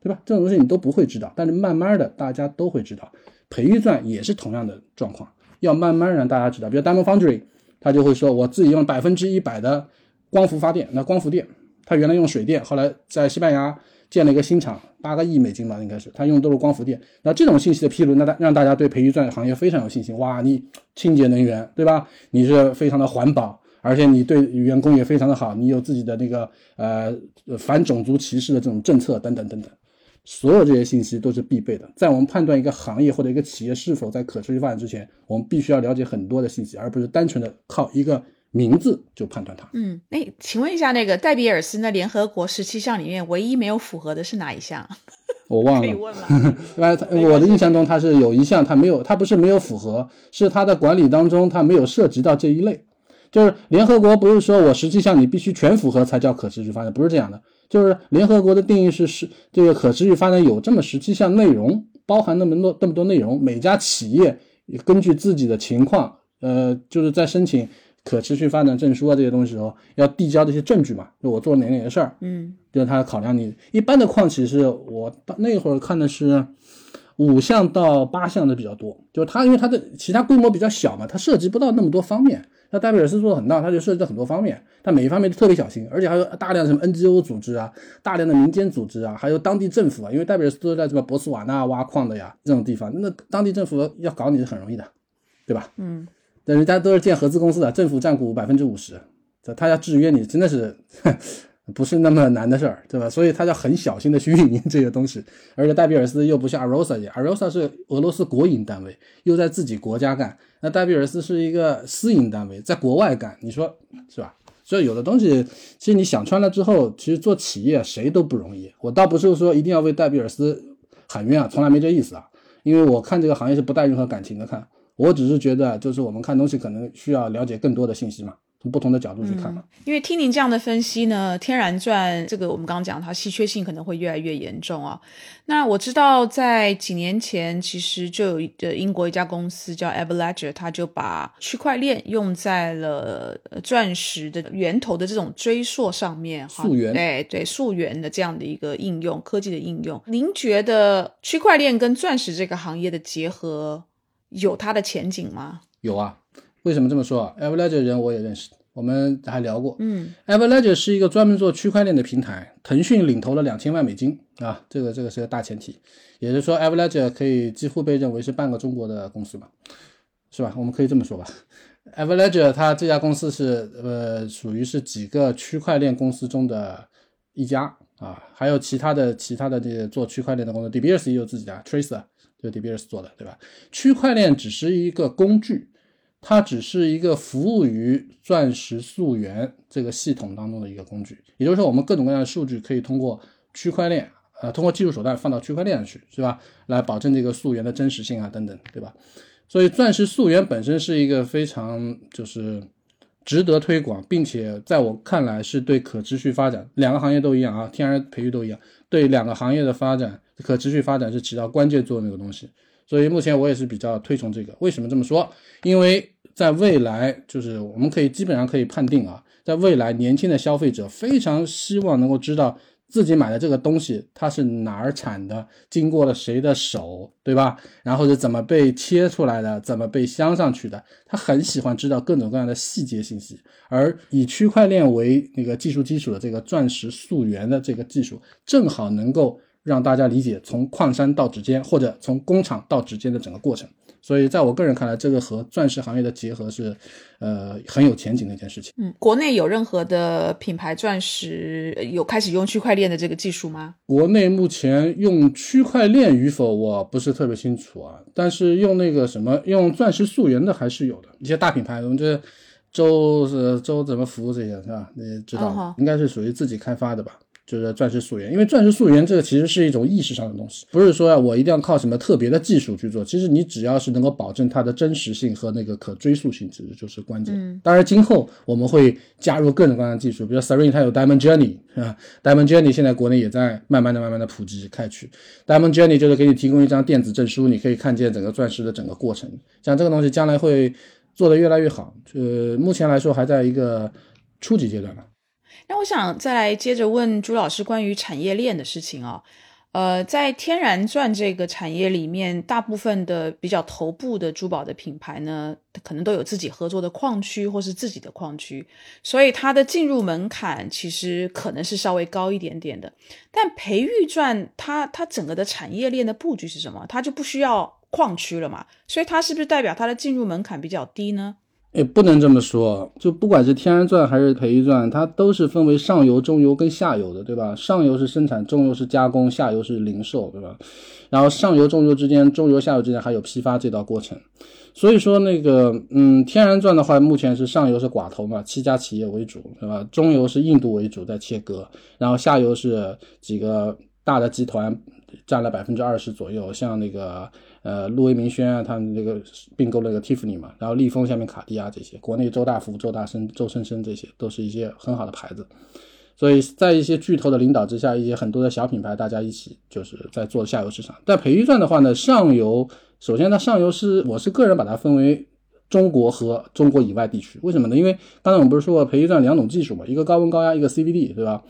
对吧？这种东西你都不会知道，但是慢慢的大家都会知道。培育钻也是同样的状况，要慢慢让大家知道。比如 Diamond Foundry，他就会说我自己用百分之一百的光伏发电，那光伏电，他原来用水电，后来在西班牙。建了一个新厂，八个亿美金吧，应该是，他用都是光伏电。那这种信息的披露，那大让大家对培育钻行业非常有信心。哇，你清洁能源，对吧？你是非常的环保，而且你对员工也非常的好，你有自己的那个呃反种族歧视的这种政策等等等等，所有这些信息都是必备的。在我们判断一个行业或者一个企业是否在可持续发展之前，我们必须要了解很多的信息，而不是单纯的靠一个。名字就判断它。嗯，那请问一下，那个戴比尔斯那联合国十七项里面唯一没有符合的是哪一项？我忘了。可以问吗？我的印象中，它是有一项它没有，它不是没有符合，是它的管理当中它没有涉及到这一类。就是联合国不是说我十七项你必须全符合才叫可持续发展，不是这样的。就是联合国的定义是是这个可持续发展有这么十七项内容，包含那么多那么多内容，每家企业根据自己的情况，呃，就是在申请。可持续发展证书啊，这些东西时候要递交这些证据嘛？就我做哪哪些事儿，嗯，就是他考量你一般的矿企是我那会儿看的是五项到八项的比较多，就是它因为它的其他规模比较小嘛，它涉及不到那么多方面。那戴维尔斯做的很大，它就涉及到很多方面，但每一方面都特别小心，而且还有大量什么 NGO 组织啊，大量的民间组织啊，还有当地政府啊，因为戴维尔斯都在什么博斯瓦纳挖矿的呀，这种地方，那当地政府要搞你是很容易的，对吧？嗯。但人家都是建合资公司的，政府占股百分之五十，这他要制约你，真的是不是那么难的事儿，对吧？所以他要很小心的去运营这些东西。而且戴比尔斯又不像 Arosa，Arosa 是俄罗斯国营单位，又在自己国家干，那戴比尔斯是一个私营单位，在国外干，你说是吧？所以有的东西，其实你想穿了之后，其实做企业谁都不容易。我倒不是说一定要为戴比尔斯喊冤啊，从来没这意思啊，因为我看这个行业是不带任何感情的看。我只是觉得，就是我们看东西可能需要了解更多的信息嘛，从不同的角度去看嘛。因为听您这样的分析呢，天然钻这个我们刚刚讲它稀缺性可能会越来越严重啊。那我知道在几年前，其实就英国一家公司叫 Everledger，它就把区块链用在了钻石的源头的这种追溯上面，溯源，哎，对，溯源的这样的一个应用，科技的应用。您觉得区块链跟钻石这个行业的结合？有它的前景吗？有啊，为什么这么说？Everledger 人我也认识，我们还聊过。嗯，Everledger 是一个专门做区块链的平台，腾讯领投了两千万美金啊，这个这个是个大前提，也就是说 Everledger 可以几乎被认为是半个中国的公司嘛，是吧？我们可以这么说吧。Everledger 它这家公司是呃属于是几个区块链公司中的一家啊，还有其他的其他的这些做区块链的公司，DBS 也有自己的 Tracer。就 DBS 做的，对吧？区块链只是一个工具，它只是一个服务于钻石溯源这个系统当中的一个工具。也就是说，我们各种各样的数据可以通过区块链，呃，通过技术手段放到区块链上去，是吧？来保证这个溯源的真实性啊，等等，对吧？所以，钻石溯源本身是一个非常就是值得推广，并且在我看来是对可持续发展两个行业都一样啊，天然培育都一样，对两个行业的发展。可持续发展是起到关键作用的一个东西，所以目前我也是比较推崇这个。为什么这么说？因为在未来，就是我们可以基本上可以判定啊，在未来，年轻的消费者非常希望能够知道自己买的这个东西它是哪儿产的，经过了谁的手，对吧？然后是怎么被切出来的，怎么被镶上去的，他很喜欢知道各种各样的细节信息。而以区块链为那个技术基础的这个钻石溯源的这个技术，正好能够。让大家理解从矿山到指尖，或者从工厂到指尖的整个过程。所以，在我个人看来，这个和钻石行业的结合是，呃，很有前景的一件事情。嗯，国内有任何的品牌钻石有开始用区块链的这个技术吗？国内目前用区块链与否，我不是特别清楚啊。但是用那个什么，用钻石溯源的还是有的。一些大品牌，我们这周是周怎么服务这些是吧？你知道，应该是属于自己开发的吧？就是钻石溯源，因为钻石溯源这个其实是一种意识上的东西，不是说我一定要靠什么特别的技术去做。其实你只要是能够保证它的真实性和那个可追溯性，其实就是关键。当然，今后我们会加入各种各样的技术，比如 Serene 它有 Diamond Journey 啊，Diamond Journey 现在国内也在慢慢的、慢慢的普及开去。Diamond Journey 就是给你提供一张电子证书，你可以看见整个钻石的整个过程。像这个东西将来会做得越来越好，呃，目前来说还在一个初级阶段吧。那我想再来接着问朱老师关于产业链的事情啊，呃，在天然钻这个产业里面，大部分的比较头部的珠宝的品牌呢，可能都有自己合作的矿区或是自己的矿区，所以它的进入门槛其实可能是稍微高一点点的。但培育钻它它整个的产业链的布局是什么？它就不需要矿区了嘛？所以它是不是代表它的进入门槛比较低呢？也不能这么说，就不管是天然钻还是培育钻，它都是分为上游、中游跟下游的，对吧？上游是生产，中游是加工，下游是零售，对吧？然后上游、中游之间，中游、下游之间还有批发这道过程。所以说，那个，嗯，天然钻的话，目前是上游是寡头嘛，七家企业为主，对吧？中游是印度为主在切割，然后下游是几个大的集团占了百分之二十左右，像那个。呃，路威明轩啊，他们这个并购了个 Tiffany 嘛，然后利丰下面卡地亚这些，国内周大福、周大生、周生生这些都是一些很好的牌子，所以在一些巨头的领导之下，一些很多的小品牌大家一起就是在做下游市场。但培育钻的话呢，上游首先它上游是我是个人把它分为中国和中国以外地区，为什么呢？因为刚才我们不是说过培育钻两种技术嘛，一个高温高压，一个 CVD，对吧？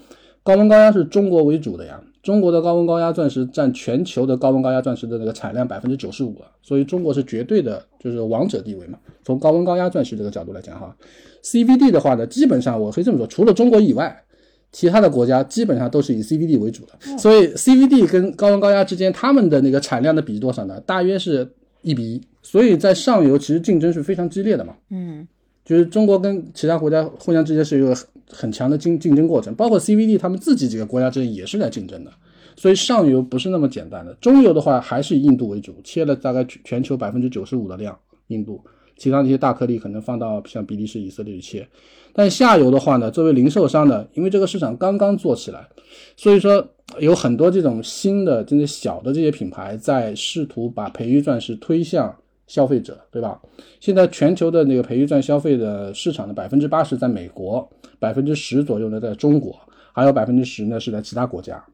高温高压是中国为主的呀。中国的高温高压钻石占全球的高温高压钻石的那个产量百分之九十五啊所以中国是绝对的，就是王者地位嘛。从高温高压钻石这个角度来讲哈，CVD 的话呢，基本上我可以这么说，除了中国以外，其他的国家基本上都是以 CVD 为主的。所以 CVD 跟高温高压之间，他们的那个产量的比多少呢？大约是一比一。所以在上游其实竞争是非常激烈的嘛。嗯，就是中国跟其他国家互相之间是一个。很强的竞竞争过程，包括 CVD 他们自己几个国家之间也是在竞争的，所以上游不是那么简单的。中游的话还是以印度为主，切了大概全球百分之九十五的量，印度，其他那些大颗粒可能放到像比利时、以色列去切。但下游的话呢，作为零售商的，因为这个市场刚刚做起来，所以说有很多这种新的、这些小的这些品牌在试图把培育钻石推向。消费者对吧？现在全球的那个培育钻消费的市场的百分之八十在美国，百分之十左右呢在中国，还有百分之十呢是在其他国家。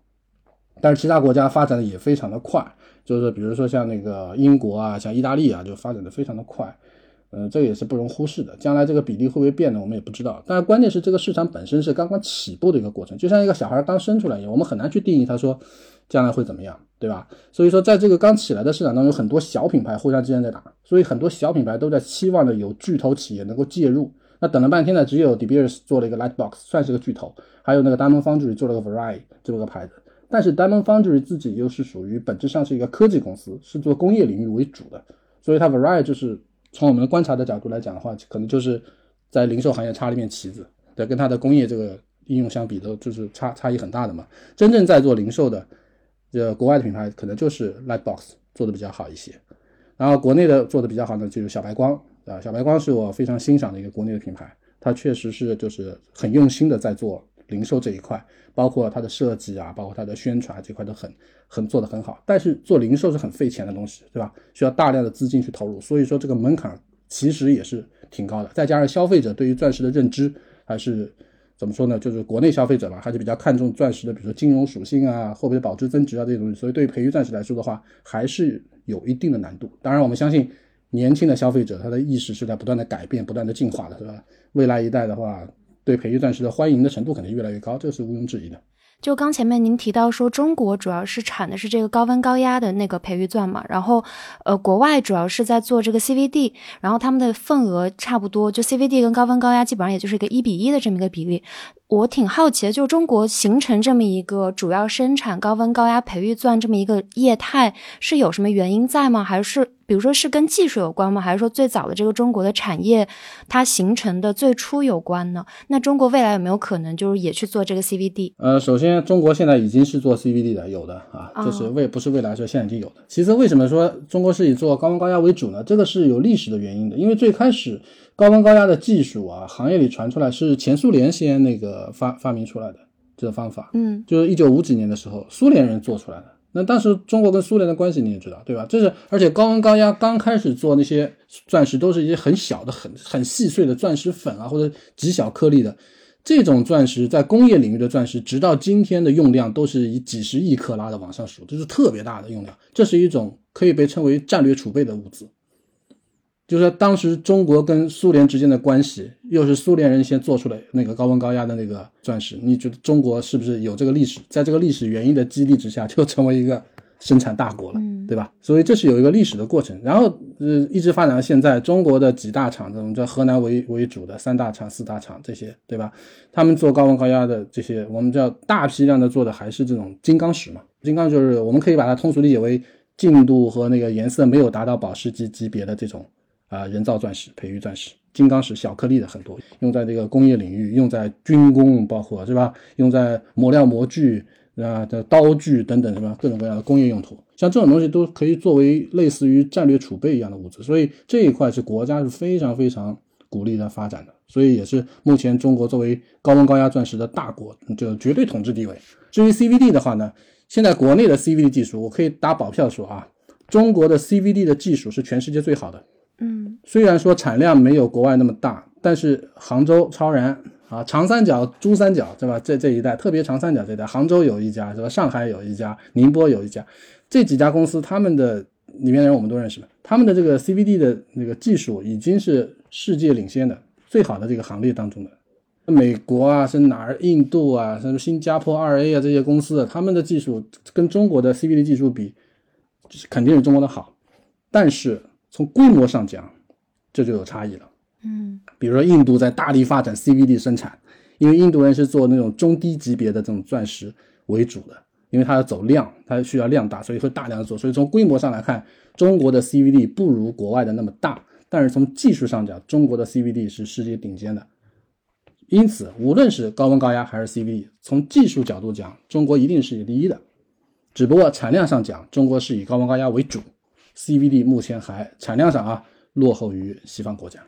但是其他国家发展的也非常的快，就是比如说像那个英国啊，像意大利啊，就发展的非常的快。嗯，这也是不容忽视的。将来这个比例会不会变呢？我们也不知道。但是关键是这个市场本身是刚刚起步的一个过程，就像一个小孩刚生出来一样，我们很难去定义他说将来会怎么样。对吧？所以说，在这个刚起来的市场当中，有很多小品牌互相之间在打，所以很多小品牌都在期望着有巨头企业能够介入。那等了半天呢，只有 De Beers 做了一个 Lightbox，算是个巨头，还有那个 Diamond Foundry 做了个 Variety 这么个牌子。但是 Diamond Foundry 自己又是属于本质上是一个科技公司，是做工业领域为主的，所以它 Variety 就是从我们观察的角度来讲的话，可能就是在零售行业插了一面旗子，对，跟它的工业这个应用相比，都就是差差异很大的嘛。真正在做零售的。这国外的品牌可能就是 Lightbox 做的比较好一些，然后国内的做的比较好呢，就是小白光啊，小白光是我非常欣赏的一个国内的品牌，它确实是就是很用心的在做零售这一块，包括它的设计啊，包括它的宣传这块都很很做的很好。但是做零售是很费钱的东西，对吧？需要大量的资金去投入，所以说这个门槛其实也是挺高的。再加上消费者对于钻石的认知还是。怎么说呢？就是国内消费者嘛，还是比较看重钻石的，比如说金融属性啊，会不会保值增值啊这些东西。所以对于培育钻石来说的话，还是有一定的难度。当然，我们相信年轻的消费者他的意识是在不断的改变、不断的进化的，是吧？未来一代的话，对培育钻石的欢迎的程度肯定越来越高，这是毋庸置疑的。就刚前面您提到说，中国主要是产的是这个高温高压的那个培育钻嘛，然后呃，国外主要是在做这个 CVD，然后他们的份额差不多，就 CVD 跟高温高压基本上也就是一个一比一的这么一个比例。我挺好奇的，就是中国形成这么一个主要生产高温高压培育钻这么一个业态，是有什么原因在吗？还是比如说是跟技术有关吗？还是说最早的这个中国的产业它形成的最初有关呢？那中国未来有没有可能就是也去做这个 CVD？呃，首先中国现在已经是做 CVD 的，有的啊，就是未不是未来说现在已经有的。其次为什么说中国是以做高温高压为主呢？这个是有历史的原因的，因为最开始。高温高压的技术啊，行业里传出来是前苏联先那个发发明出来的，这个方法，嗯就是一九五几年的时候，苏联人做出来的。那当时中国跟苏联的关系你也知道，对吧？这是而且高温高压刚开始做那些钻石，都是一些很小的、很很细碎的钻石粉啊，或者极小颗粒的这种钻石，在工业领域的钻石，直到今天的用量都是以几十亿克拉的往上数，这是特别大的用量。这是一种可以被称为战略储备的物资。就是说，当时中国跟苏联之间的关系，又是苏联人先做出了那个高温高压的那个钻石，你觉得中国是不是有这个历史？在这个历史原因的激励之下，就成为一个生产大国了，对吧？所以这是有一个历史的过程。然后，呃，一直发展到现在，中国的几大厂，我们叫河南为为主的三大厂、四大厂这些，对吧？他们做高温高压的这些，我们叫大批量的做的还是这种金刚石嘛。金刚就是我们可以把它通俗理解为净度和那个颜色没有达到保时级级别的这种。啊，人造钻石、培育钻石、金刚石、小颗粒的很多，用在这个工业领域，用在军工，包括是吧？用在磨料模具啊的刀具等等，什么各种各样的工业用途，像这种东西都可以作为类似于战略储备一样的物质，所以这一块是国家是非常非常鼓励的发展的，所以也是目前中国作为高温高压钻石的大国，就绝对统治地位。至于 CVD 的话呢，现在国内的 CVD 技术，我可以打保票说啊，中国的 CVD 的技术是全世界最好的。嗯虽然说产量没有国外那么大，但是杭州超然啊，长三角、珠三角，对吧？这这一带，特别长三角这一带，杭州有一家，是吧？上海有一家，宁波有一家，这几家公司他们的里面的人我们都认识，他们的这个 CVD 的那个技术已经是世界领先的、最好的这个行列当中的。美国啊，是哪儿？印度啊，什么新加坡二 A 啊，这些公司，他们的技术跟中国的 CVD 技术比，就是肯定是中国的好，但是。从规模上讲，这就有差异了。嗯比如说，印度在大力发展 CVD 生产，因为印度人是做那种中低级别的这种钻石为主的，因为它要走量，它需要量大，所以会大量的做。所以从规模上来看，中国的 CVD 不如国外的那么大，但是从技术上讲，中国的 CVD 是世界顶尖的。因此，无论是高温高压还是 CVD，从技术角度讲，中国一定是第一的。只不过产量上讲，中国是以高温高压为主。CVD 目前还产量上啊落后于西方国家，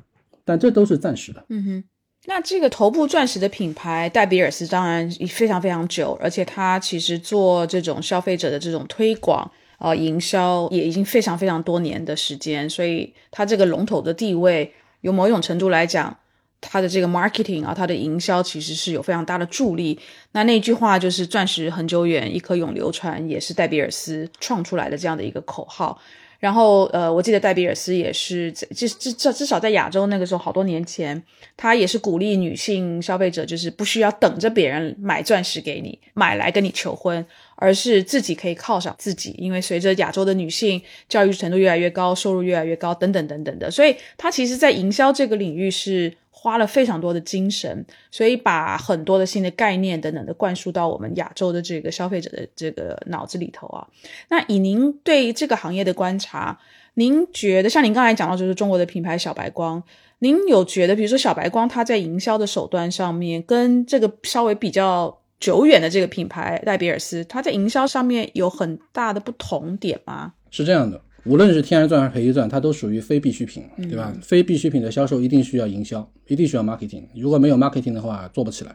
但这都是暂时的。嗯哼，那这个头部钻石的品牌戴比尔斯当然非常非常久，而且它其实做这种消费者的这种推广呃营销也已经非常非常多年的时间，所以它这个龙头的地位，有某种程度来讲，它的这个 marketing 啊，它的营销其实是有非常大的助力。那那句话就是“钻石恒久远，一颗永流传”，也是戴比尔斯创出来的这样的一个口号。然后，呃，我记得戴比尔斯也是，至至至至少在亚洲那个时候，好多年前，他也是鼓励女性消费者，就是不需要等着别人买钻石给你，买来跟你求婚，而是自己可以犒赏自己。因为随着亚洲的女性教育程度越来越高，收入越来越高，等等等等的，所以他其实在营销这个领域是花了非常多的精神，所以把很多的新的概念等等的灌输到我们亚洲的这个消费者的这个脑子里头啊。那以您对这个行业的观察，您觉得像您刚才讲到，就是中国的品牌小白光，您有觉得，比如说小白光它在营销的手段上面，跟这个稍微比较久远的这个品牌戴比尔斯，它在营销上面有很大的不同点吗？是这样的，无论是天然钻还是培育钻，它都属于非必需品，对吧？非必需品的销售一定需要营销，一定需要 marketing。如果没有 marketing 的话，做不起来。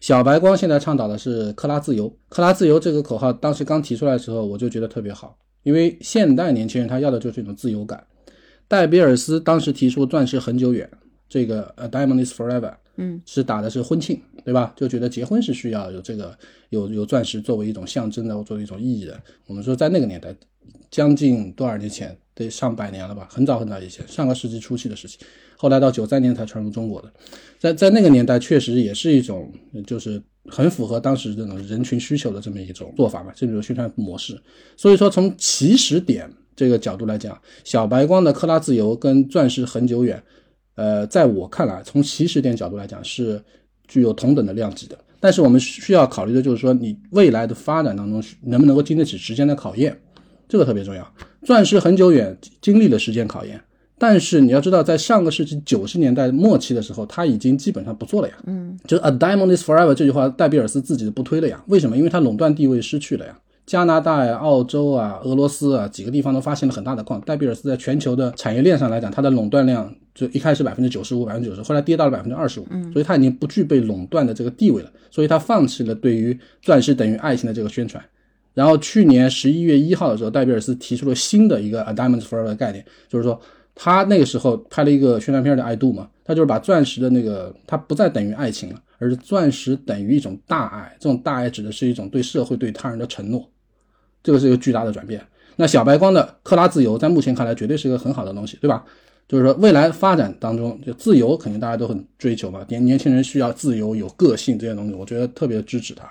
小白光现在倡导的是克拉自由，克拉自由这个口号当时刚提出来的时候，我就觉得特别好，因为现代年轻人他要的就是一种自由感。戴比尔斯当时提出钻石很久远，这个呃 diamond is forever，嗯，是打的是婚庆，对吧？就觉得结婚是需要有这个有有钻石作为一种象征的，或作为一种意义的。我们说在那个年代，将近多少年前，得上百年了吧？很早很早以前，上个世纪初期的事情。后来到九三年才传入中国的，在在那个年代确实也是一种，就是很符合当时这种人群需求的这么一种做法嘛，这种宣传模式。所以说从起始点这个角度来讲，小白光的克拉自由跟钻石很久远，呃，在我看来，从起始点角度来讲是具有同等的量级的。但是我们需要考虑的就是说，你未来的发展当中能不能够经得起时间的考验，这个特别重要。钻石很久远经历了时间考验。但是你要知道，在上个世纪九十年代末期的时候，他已经基本上不做了呀。嗯，就是 “A diamond is forever” 这句话，戴比尔斯自己不推了呀。为什么？因为他垄断地位失去了呀。加拿大呀、澳洲啊、俄罗斯啊几个地方都发现了很大的矿，戴比尔斯在全球的产业链上来讲，它的垄断量就一开始百分之九十五、百分之九十，后来跌到了百分之二十五，所以它已经不具备垄断的这个地位了，所以它放弃了对于钻石等于爱情的这个宣传。然后去年十一月一号的时候，戴比尔斯提出了新的一个 “a diamond forever 的概念，就是说他那个时候拍了一个宣传片的《爱度》嘛，他就是把钻石的那个它不再等于爱情了，而是钻石等于一种大爱，这种大爱指的是一种对社会、对他人的承诺，这个是一个巨大的转变。那小白光的克拉自由，在目前看来绝对是一个很好的东西，对吧？就是说未来发展当中，就自由肯定大家都很追求嘛，年年轻人需要自由、有个性这些东西，我觉得特别支持它。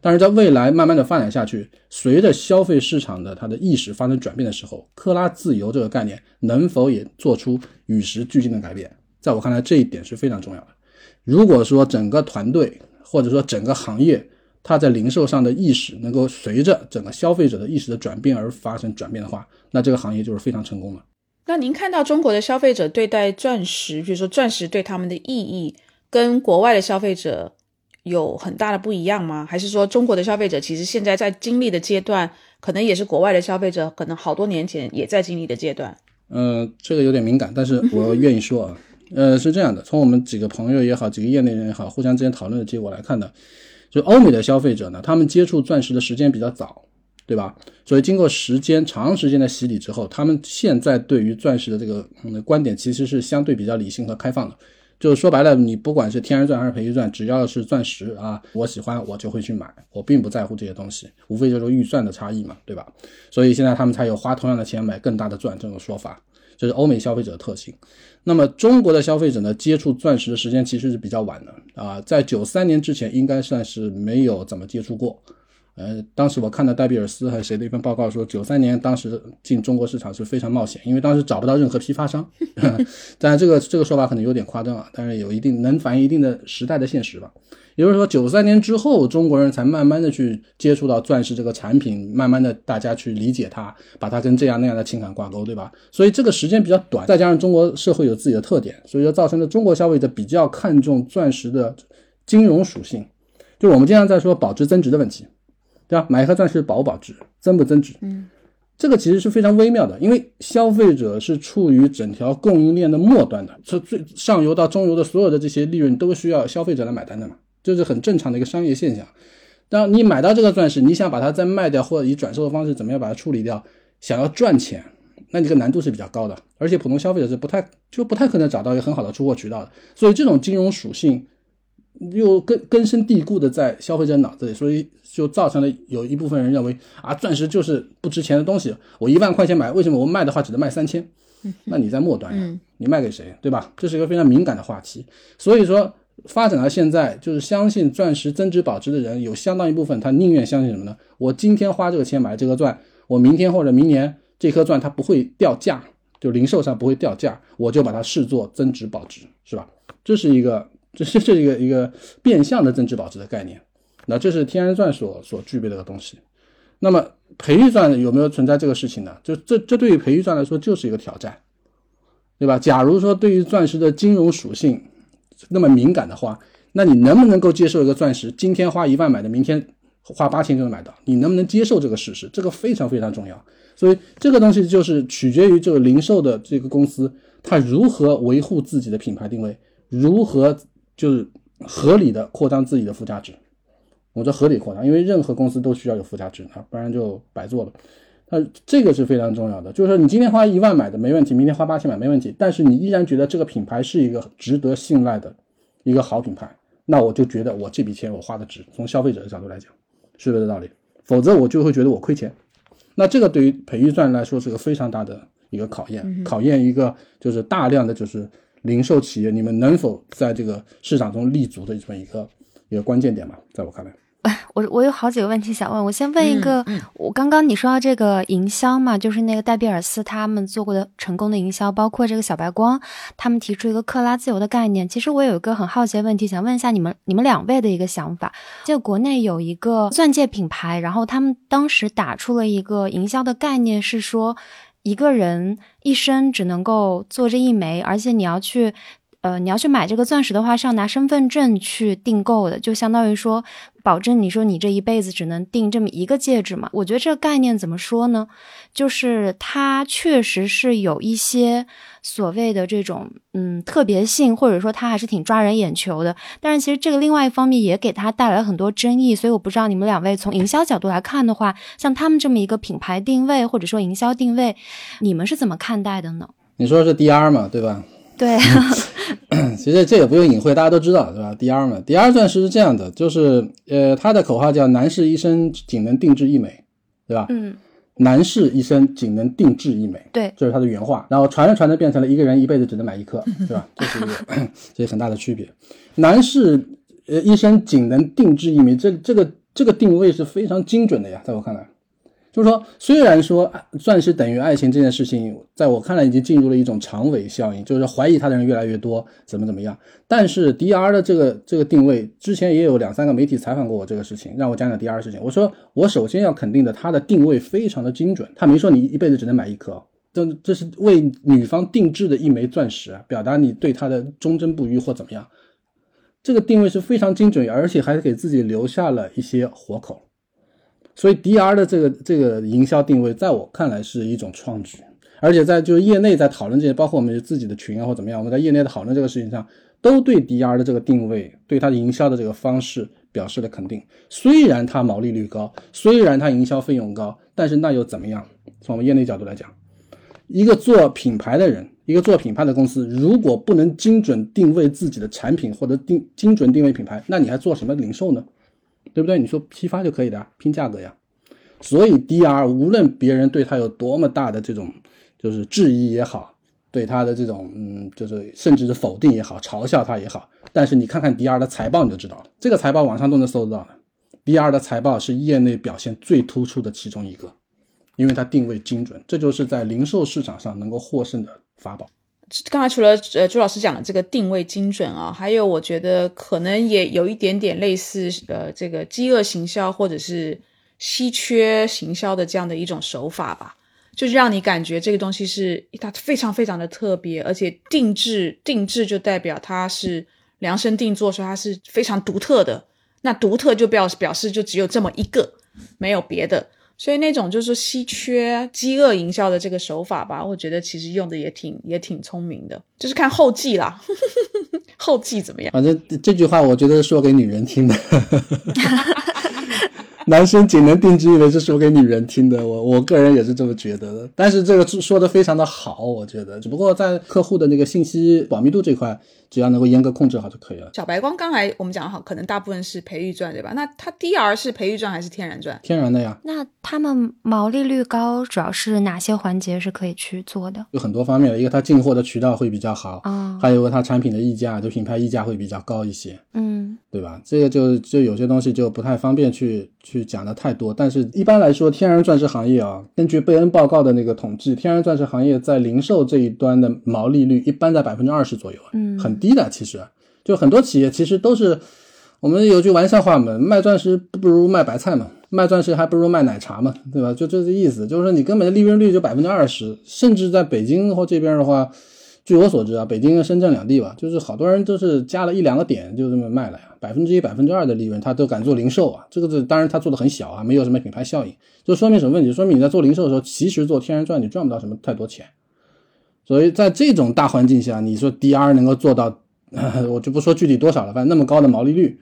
但是在未来慢慢的发展下去，随着消费市场的它的意识发生转变的时候，克拉自由这个概念能否也做出与时俱进的改变？在我看来，这一点是非常重要的。如果说整个团队或者说整个行业，它在零售上的意识能够随着整个消费者的意识的转变而发生转变的话，那这个行业就是非常成功了。那您看到中国的消费者对待钻石，比如说钻石对他们的意义，跟国外的消费者？有很大的不一样吗？还是说中国的消费者其实现在在经历的阶段，可能也是国外的消费者可能好多年前也在经历的阶段？嗯，这个有点敏感，但是我愿意说啊，呃，是这样的，从我们几个朋友也好，几个业内人也好，互相之间讨论的结果来看呢，就欧美的消费者呢，他们接触钻石的时间比较早，对吧？所以经过时间长时间的洗礼之后，他们现在对于钻石的这个嗯观点其实是相对比较理性和开放的。就是说白了，你不管是天然钻还是培育钻，只要是钻石啊，我喜欢我就会去买，我并不在乎这些东西，无非就是预算的差异嘛，对吧？所以现在他们才有花同样的钱买更大的钻这种说法，这是欧美消费者的特性。那么中国的消费者呢，接触钻石的时间其实是比较晚的啊，在九三年之前应该算是没有怎么接触过。呃，当时我看到戴比尔斯还是谁的一份报告说，九三年当时进中国市场是非常冒险，因为当时找不到任何批发商。当然，这个这个说法可能有点夸张啊，但是有一定能反映一定的时代的现实吧。也就是说，九三年之后，中国人才慢慢的去接触到钻石这个产品，慢慢的大家去理解它，把它跟这样那样的情感挂钩，对吧？所以这个时间比较短，再加上中国社会有自己的特点，所以说造成了中国消费者比较看重钻石的金融属性，就我们经常在说保值增值的问题。对吧？买一颗钻石保不保值，增不增值？嗯，这个其实是非常微妙的，因为消费者是处于整条供应链的末端的，从最上游到中游的所有的这些利润都需要消费者来买单的嘛，这是很正常的一个商业现象。当你买到这个钻石，你想把它再卖掉，或者以转售的方式怎么样把它处理掉，想要赚钱，那这个难度是比较高的，而且普通消费者是不太就不太可能找到一个很好的出货渠道的，所以这种金融属性。又根根深蒂固的在消费者脑子里，所以就造成了有一部分人认为啊，钻石就是不值钱的东西。我一万块钱买，为什么我卖的话只能卖三千？那你在末端呀，你卖给谁，对吧？这是一个非常敏感的话题。所以说，发展到现在，就是相信钻石增值保值的人有相当一部分，他宁愿相信什么呢？我今天花这个钱买这颗钻，我明天或者明年这颗钻它不会掉价，就零售上不会掉价，我就把它视作增值保值，是吧？这是一个。这是这一个一个变相的增值保值的概念，那这是天然钻所所具备的个东西。那么培育钻有没有存在这个事情呢？就这这对于培育钻来说就是一个挑战，对吧？假如说对于钻石的金融属性那么敏感的话，那你能不能够接受一个钻石今天花一万买的，明天花八千就能买到？你能不能接受这个事实？这个非常非常重要。所以这个东西就是取决于这个零售的这个公司，它如何维护自己的品牌定位，如何。就是合理的扩张自己的附加值，我这合理扩张，因为任何公司都需要有附加值啊，不然就白做了。那这个是非常重要的，就是说你今天花一万买的没问题，明天花八千买没问题，但是你依然觉得这个品牌是一个值得信赖的一个好品牌，那我就觉得我这笔钱我花的值。从消费者的角度来讲，是不是这道理？否则我就会觉得我亏钱。那这个对于培育钻来说是个非常大的一个考验，考验一个就是大量的就是。零售企业，你们能否在这个市场中立足的这么一个一个关键点吧？在我看来，哎，我我有好几个问题想问。我先问一个，我刚刚你说到这个营销嘛，就是那个戴比尔斯他们做过的成功的营销，包括这个小白光，他们提出一个克拉自由的概念。其实我有一个很好奇的问题，想问一下你们你们两位的一个想法。就国内有一个钻戒品牌，然后他们当时打出了一个营销的概念，是说。一个人一生只能够做这一枚，而且你要去，呃，你要去买这个钻石的话，是要拿身份证去订购的，就相当于说，保证你说你这一辈子只能订这么一个戒指嘛。我觉得这个概念怎么说呢？就是它确实是有一些所谓的这种嗯特别性，或者说它还是挺抓人眼球的。但是其实这个另外一方面也给它带来很多争议，所以我不知道你们两位从营销角度来看的话，像他们这么一个品牌定位或者说营销定位，你们是怎么看待的呢？你说的是 DR 嘛，对吧？对，其实这也不用隐晦，大家都知道，对吧？DR 嘛，DR 钻石是这样的，就是呃，它的口号叫“男士一生仅能定制一枚”，对吧？嗯，男士一生仅能定制一枚，对，这是它的原话。然后传着传着变成了一个人一辈子只能买一颗，对吧？这是一个 这是很大的区别。男士呃一生仅能定制一枚，这这个这个定位是非常精准的呀，在我看来。就是说，虽然说钻石等于爱情这件事情，在我看来已经进入了一种长尾效应，就是怀疑它的人越来越多，怎么怎么样。但是 DR 的这个这个定位，之前也有两三个媒体采访过我这个事情，让我讲讲 DR 事情。我说，我首先要肯定的，它的定位非常的精准，他没说你一辈子只能买一颗，这这是为女方定制的一枚钻石，表达你对她的忠贞不渝或怎么样。这个定位是非常精准，而且还给自己留下了一些活口。所以 DR 的这个这个营销定位，在我看来是一种创举，而且在就是业内在讨论这些，包括我们自己的群啊或怎么样，我们在业内的讨论这个事情上，都对 DR 的这个定位，对它的营销的这个方式表示了肯定。虽然它毛利率高，虽然它营销费用高，但是那又怎么样？从我们业内角度来讲，一个做品牌的人，一个做品牌的公司，如果不能精准定位自己的产品或者定精准定位品牌，那你还做什么零售呢？对不对？你说批发就可以的，拼价格呀。所以 DR 无论别人对他有多么大的这种就是质疑也好，对他的这种嗯就是甚至是否定也好，嘲笑他也好，但是你看看 DR 的财报你就知道了，这个财报网上都能搜得到的。DR 的财报是业内表现最突出的其中一个，因为它定位精准，这就是在零售市场上能够获胜的法宝。刚才除了呃朱老师讲的这个定位精准啊，还有我觉得可能也有一点点类似呃这个饥饿行销或者是稀缺行销的这样的一种手法吧，就是让你感觉这个东西是它非常非常的特别，而且定制定制就代表它是量身定做，说它是非常独特的，那独特就表表示就只有这么一个，没有别的。所以那种就是稀缺、饥饿营销的这个手法吧，我觉得其实用的也挺也挺聪明的，就是看后继啦，后继怎么样？反正这句话我觉得是说给女人听的。男生仅能定制一枚是说给女人听的，我我个人也是这么觉得的。但是这个说的非常的好，我觉得，只不过在客户的那个信息保密度这块，只要能够严格控制好就可以了。小白光刚才我们讲好，可能大部分是培育钻，对吧？那它 DR 是培育钻还是天然钻？天然的呀。那他们毛利率高，主要是哪些环节是可以去做的？有很多方面，一个它进货的渠道会比较好，啊，还有个它产品的溢价，就品牌溢价会比较高一些，嗯对吧？这个就就有些东西就不太方便去去讲的太多，但是一般来说，天然钻石行业啊，根据贝恩报告的那个统计，天然钻石行业在零售这一端的毛利率一般在百分之二十左右，嗯很低的。其实就很多企业其实都是，我们有句玩笑话嘛，卖钻石不如卖白菜嘛，卖钻石还不如卖奶茶嘛，对吧？就这个意思，就是说你根本的利润率就百分之二十，甚至在北京或这边的话。据我所知啊，北京跟深圳两地吧，就是好多人都是加了一两个点就这么卖了呀，百分之一、百分之二的利润，他都敢做零售啊。这个是当然他做的很小啊，没有什么品牌效应，就说明什么问题？说明你在做零售的时候，其实做天然钻你赚不到什么太多钱。所以在这种大环境下，你说 DR 能够做到，我就不说具体多少了，反正那么高的毛利率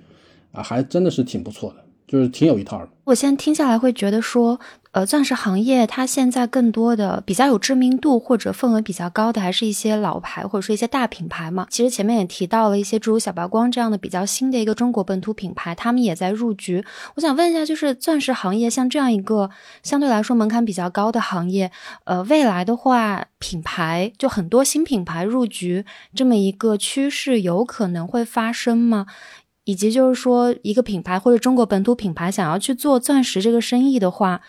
啊，还真的是挺不错的，就是挺有一套的。我现在听下来会觉得说，呃，钻石行业它现在更多的比较有知名度或者份额比较高的，还是一些老牌或者说一些大品牌嘛。其实前面也提到了一些诸如小白光这样的比较新的一个中国本土品牌，他们也在入局。我想问一下，就是钻石行业像这样一个相对来说门槛比较高的行业，呃，未来的话，品牌就很多新品牌入局这么一个趋势，有可能会发生吗？以及就是说，一个品牌或者中国本土品牌想要去做钻石这个生意的话，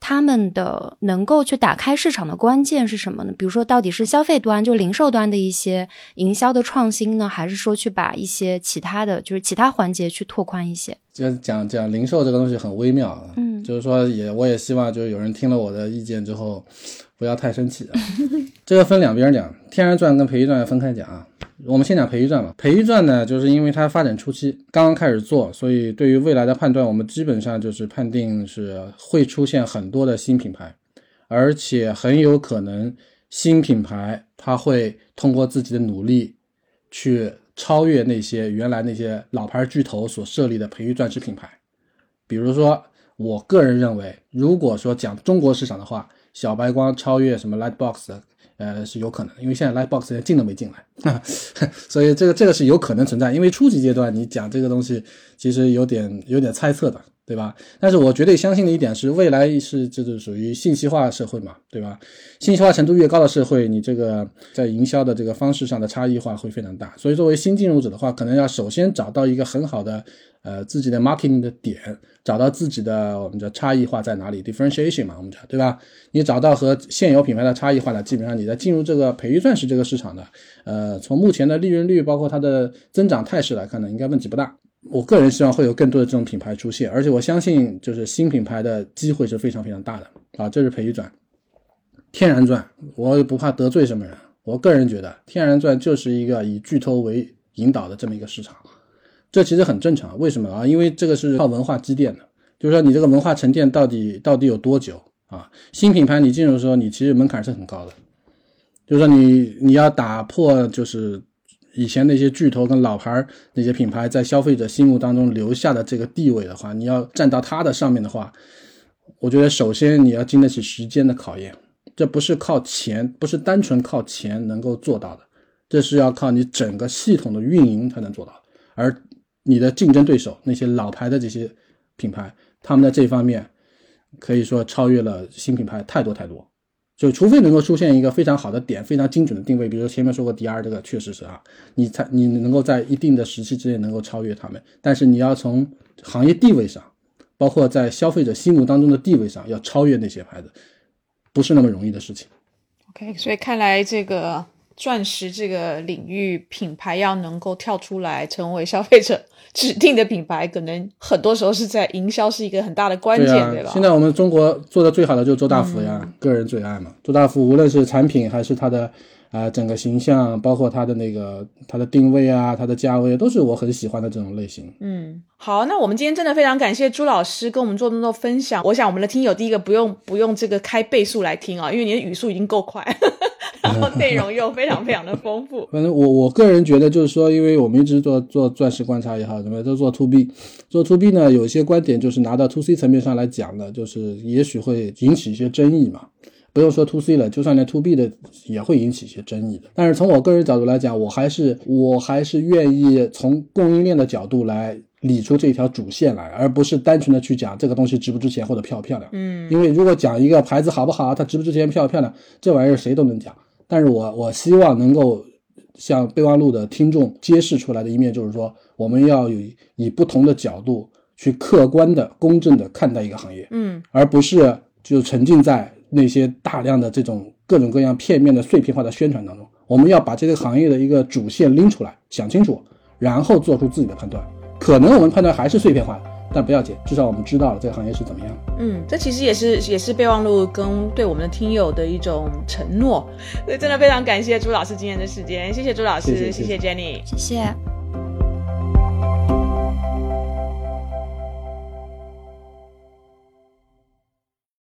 他们的能够去打开市场的关键是什么呢？比如说，到底是消费端就零售端的一些营销的创新呢，还是说去把一些其他的就是其他环节去拓宽一些？就讲讲零售这个东西很微妙啊，嗯就是说也我也希望就是有人听了我的意见之后，不要太生气啊。这个分两边讲，天然钻跟培育钻要分开讲啊。我们先讲培育钻吧。培育钻呢，就是因为它发展初期刚刚开始做，所以对于未来的判断，我们基本上就是判定是会出现很多的新品牌，而且很有可能新品牌它会通过自己的努力去超越那些原来那些老牌巨头所设立的培育钻石品牌。比如说，我个人认为，如果说讲中国市场的话，小白光超越什么 Lightbox。呃，是有可能，因为现在 Lightbox 连进都没进来，所以这个这个是有可能存在。因为初级阶段你讲这个东西，其实有点有点猜测的，对吧？但是我绝对相信的一点是，未来是这是属于信息化社会嘛，对吧？信息化程度越高的社会，你这个在营销的这个方式上的差异化会非常大。所以作为新进入者的话，可能要首先找到一个很好的。呃，自己的 marketing 的点，找到自己的我们叫差异化在哪里，differentiation 嘛，我们讲对吧？你找到和现有品牌的差异化呢，基本上你在进入这个培育钻石这个市场的，呃，从目前的利润率，包括它的增长态势来看呢，应该问题不大。我个人希望会有更多的这种品牌出现，而且我相信就是新品牌的机会是非常非常大的啊。这是培育钻，天然钻，我也不怕得罪什么人。我个人觉得天然钻就是一个以巨头为引导的这么一个市场。这其实很正常，为什么啊？因为这个是靠文化积淀的，就是说你这个文化沉淀到底到底有多久啊？新品牌你进入的时候，你其实门槛是很高的，就是说你你要打破就是以前那些巨头跟老牌那些品牌在消费者心目当中留下的这个地位的话，你要站到它的上面的话，我觉得首先你要经得起时间的考验，这不是靠钱，不是单纯靠钱能够做到的，这是要靠你整个系统的运营才能做到，而。你的竞争对手那些老牌的这些品牌，他们在这方面可以说超越了新品牌太多太多。就除非能够出现一个非常好的点，非常精准的定位，比如前面说过 DR 这个确实是啊，你才你能够在一定的时期之内能够超越他们。但是你要从行业地位上，包括在消费者心目当中的地位上，要超越那些牌子，不是那么容易的事情。OK，所以看来这个钻石这个领域品牌要能够跳出来成为消费者。指定的品牌可能很多时候是在营销是一个很大的关键，对吧？现在我们中国做的最好的就是周大福呀，个人最爱嘛。周大福无论是产品还是它的啊整个形象，包括它的那个它的定位啊，它的价位，都是我很喜欢的这种类型。嗯，好，那我们今天真的非常感谢朱老师跟我们做那么多分享。我想我们的听友第一个不用不用这个开倍速来听啊，因为你的语速已经够快。然后内容又非常非常的丰富。反正我我个人觉得，就是说，因为我们一直做做钻石观察也好，什么都做 to B，做 to B 呢，有一些观点就是拿到 to C 层面上来讲的，就是也许会引起一些争议嘛。不用说 to C 了，就算连 to B 的也会引起一些争议的。但是从我个人角度来讲，我还是我还是愿意从供应链的角度来理出这条主线来，而不是单纯的去讲这个东西值不值钱或者漂不漂亮。嗯，因为如果讲一个牌子好不好，它值不值钱、漂不漂亮，这玩意儿谁都能讲。但是我我希望能够向备忘录的听众揭示出来的一面，就是说我们要有以不同的角度去客观的、公正的看待一个行业，嗯，而不是就沉浸在那些大量的这种各种各样片面的碎片化的宣传当中。我们要把这个行业的一个主线拎出来，想清楚，然后做出自己的判断。可能我们判断还是碎片化的。但不要紧，至少我们知道了这个行业是怎么样。嗯，这其实也是也是备忘录跟对我们的听友的一种承诺。所以真的非常感谢朱老师今天的时间，谢谢朱老师，谢谢 Jenny，谢谢。